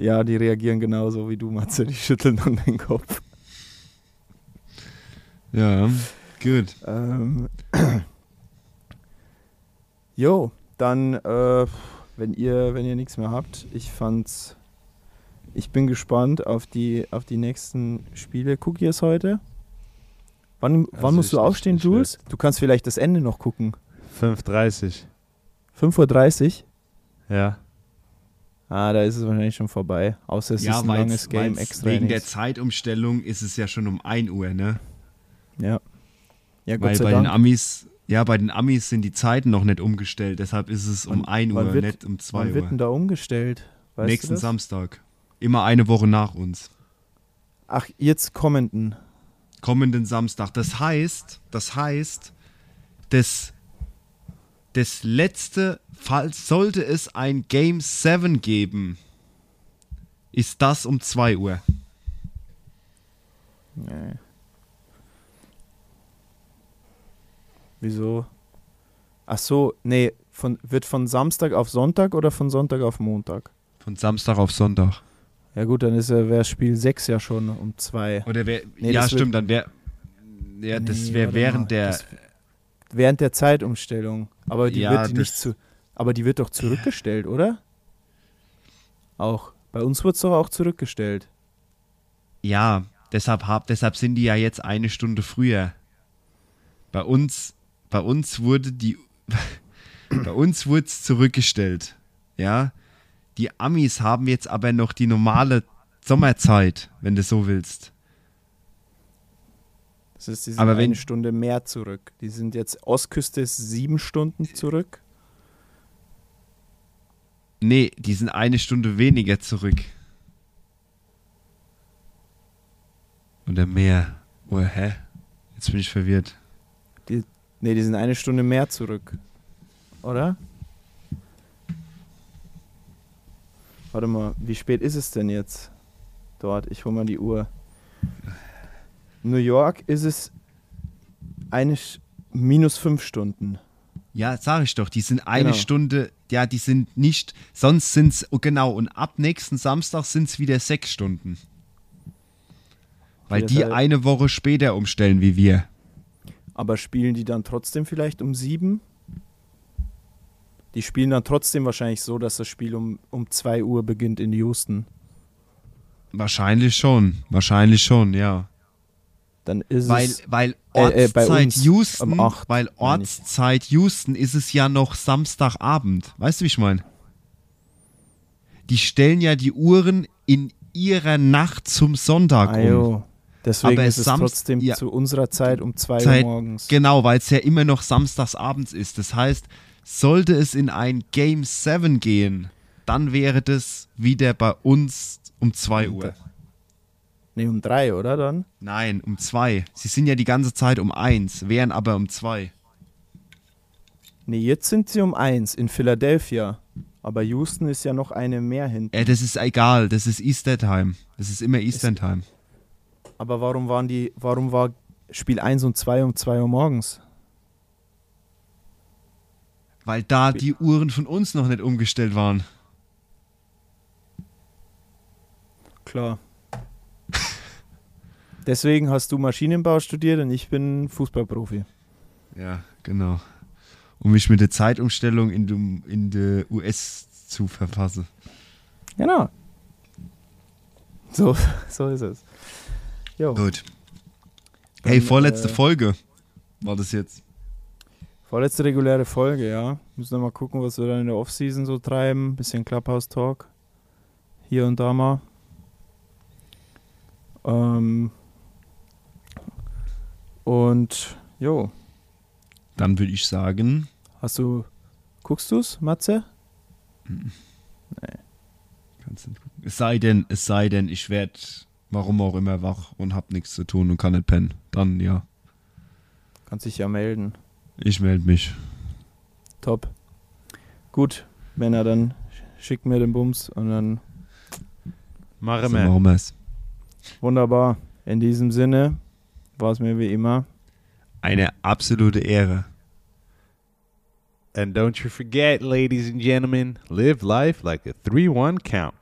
Ja, die reagieren genauso wie du, Matze. Die schütteln dann den Kopf. Ja, gut. Ähm. Jo, dann, äh, wenn ihr, wenn ihr nichts mehr habt, ich fand's. Ich bin gespannt auf die, auf die nächsten Spiele. Guck ihr es heute? Wann, wann Also musst du aufstehen, Jules? Du kannst vielleicht das Ende noch gucken. 5,30. 5.30 Uhr? Ja. Ah, da ist es wahrscheinlich schon vorbei. Außer es ist ein weil's- langes Game weil's extra. Wegen der. Zeitumstellung ist es ja schon um 1 Uhr, ne? Ja. Ja, Gott Weil sei bei Dank. den Amis, ja, bei den Amis sind die Zeiten noch nicht umgestellt, deshalb ist es um Wann- 1 wann Uhr, wird- nicht um 2 Wann wird Uhr. denn da umgestellt? Weißt Nächsten du das? Samstag. Immer eine Woche nach uns. Ach, jetzt kommenden. Kommenden Samstag. Das heißt, das heißt, das, das letzte, falls sollte es ein Game 7 geben, ist das um 2 Uhr. Nee. Wieso? Ach so, nee, von, wird von Samstag auf Sonntag oder von Sonntag auf Montag? Von Samstag auf Sonntag. Ja gut, dann ist wäre Spiel 6 ja schon um 2. Oder wär, Nee, ja, stimmt, dann wäre. Ja, das Nee, wäre warte während mal, der. Während der Zeitumstellung. Aber die Ja, wird die nicht zu. Aber die wird doch zurückgestellt, oder? Auch. Bei uns wird es doch auch zurückgestellt. Ja, deshalb, hab, deshalb sind die ja jetzt eine Stunde früher. Bei uns, bei uns wurde die, bei uns wurde es zurückgestellt. Ja, die Amis haben jetzt aber noch die normale Sommerzeit, wenn du so willst. Das ist diese Aber eine wenn- Stunde mehr zurück. Die sind jetzt Ostküste ist sieben Stunden zurück. Nee, die sind eine Stunde weniger zurück. Oder mehr. Oh, hä? Jetzt bin ich verwirrt. Nee, die sind eine Stunde mehr zurück. Oder? Warte mal, wie spät ist es denn jetzt? Dort, ich hol mal die Uhr. New York ist es eine Sch minus fünf Stunden. Ja, sag ich doch, die sind eine Genau. Stunde, ja, die sind nicht, sonst sind es, oh, genau, und ab nächsten Samstag sind es wieder sechs Stunden. Weil die eine Woche später umstellen wie wir. Aber spielen die dann trotzdem vielleicht um sieben? Die spielen dann trotzdem wahrscheinlich so, dass das Spiel um, um 2 Uhr beginnt in Houston. Wahrscheinlich schon, wahrscheinlich schon, ja. Dann ist Weil, es. weil Äh, äh, Ortszeit uns Houston, um acht, weil meine ich. Ortszeit Houston ist es ja noch Samstagabend. Weißt du, wie ich meine? Die stellen ja die Uhren in ihrer Nacht zum Sonntag um. Ajo. Deswegen Aber ist es Samst- trotzdem ja. zu unserer Zeit um 2 Uhr morgens. Genau, weil es ja immer noch samstagsabends ist. Das heißt, sollte es in ein Game 7 gehen, dann wäre das wieder bei uns um 2 Uhr. Nee, um 3, oder dann? Nein, um 2. Sie sind ja die ganze Zeit um 1, wären aber um 2. Nee, jetzt sind sie um 1 in Philadelphia. Aber Houston ist ja noch eine mehr hinten. Äh, das ist egal, das ist Easter Time. Das ist immer Eastern Time. Aber warum waren die, warum war Spiel 1 und 2 um 2 Uhr morgens? Weil da die Uhren von uns noch nicht umgestellt waren. Klar. Deswegen hast du Maschinenbau studiert und ich bin Fußballprofi. Ja, genau. Um mich mit der Zeitumstellung in dem in der US zu verfassen. Genau. So, so ist es. Jo. Gut. Hey, Dann, vorletzte äh, Folge war das jetzt. Vorletzte reguläre Folge, ja. Müssen wir mal gucken, was wir dann in der Offseason so treiben. Bisschen Clubhouse-Talk. Hier und da mal. Ähm, und jo, Dann würde ich sagen, hast du, guckst du's, Matze? kannst du nicht gucken. es sei denn, es sei denn, ich werde, warum auch immer, wach und hab nichts zu tun und kann nicht pennen. Dann ja, Kannst dich ja melden. Ich melde mich. Top. Gut, Männer, dann schickt mir den Bums und dann Mache So man. machen wir's. wunderbar. In diesem Sinne war es mir wie immer. Eine absolute Ehre. And don't you forget, ladies and gentlemen, live life like a 3 1 count.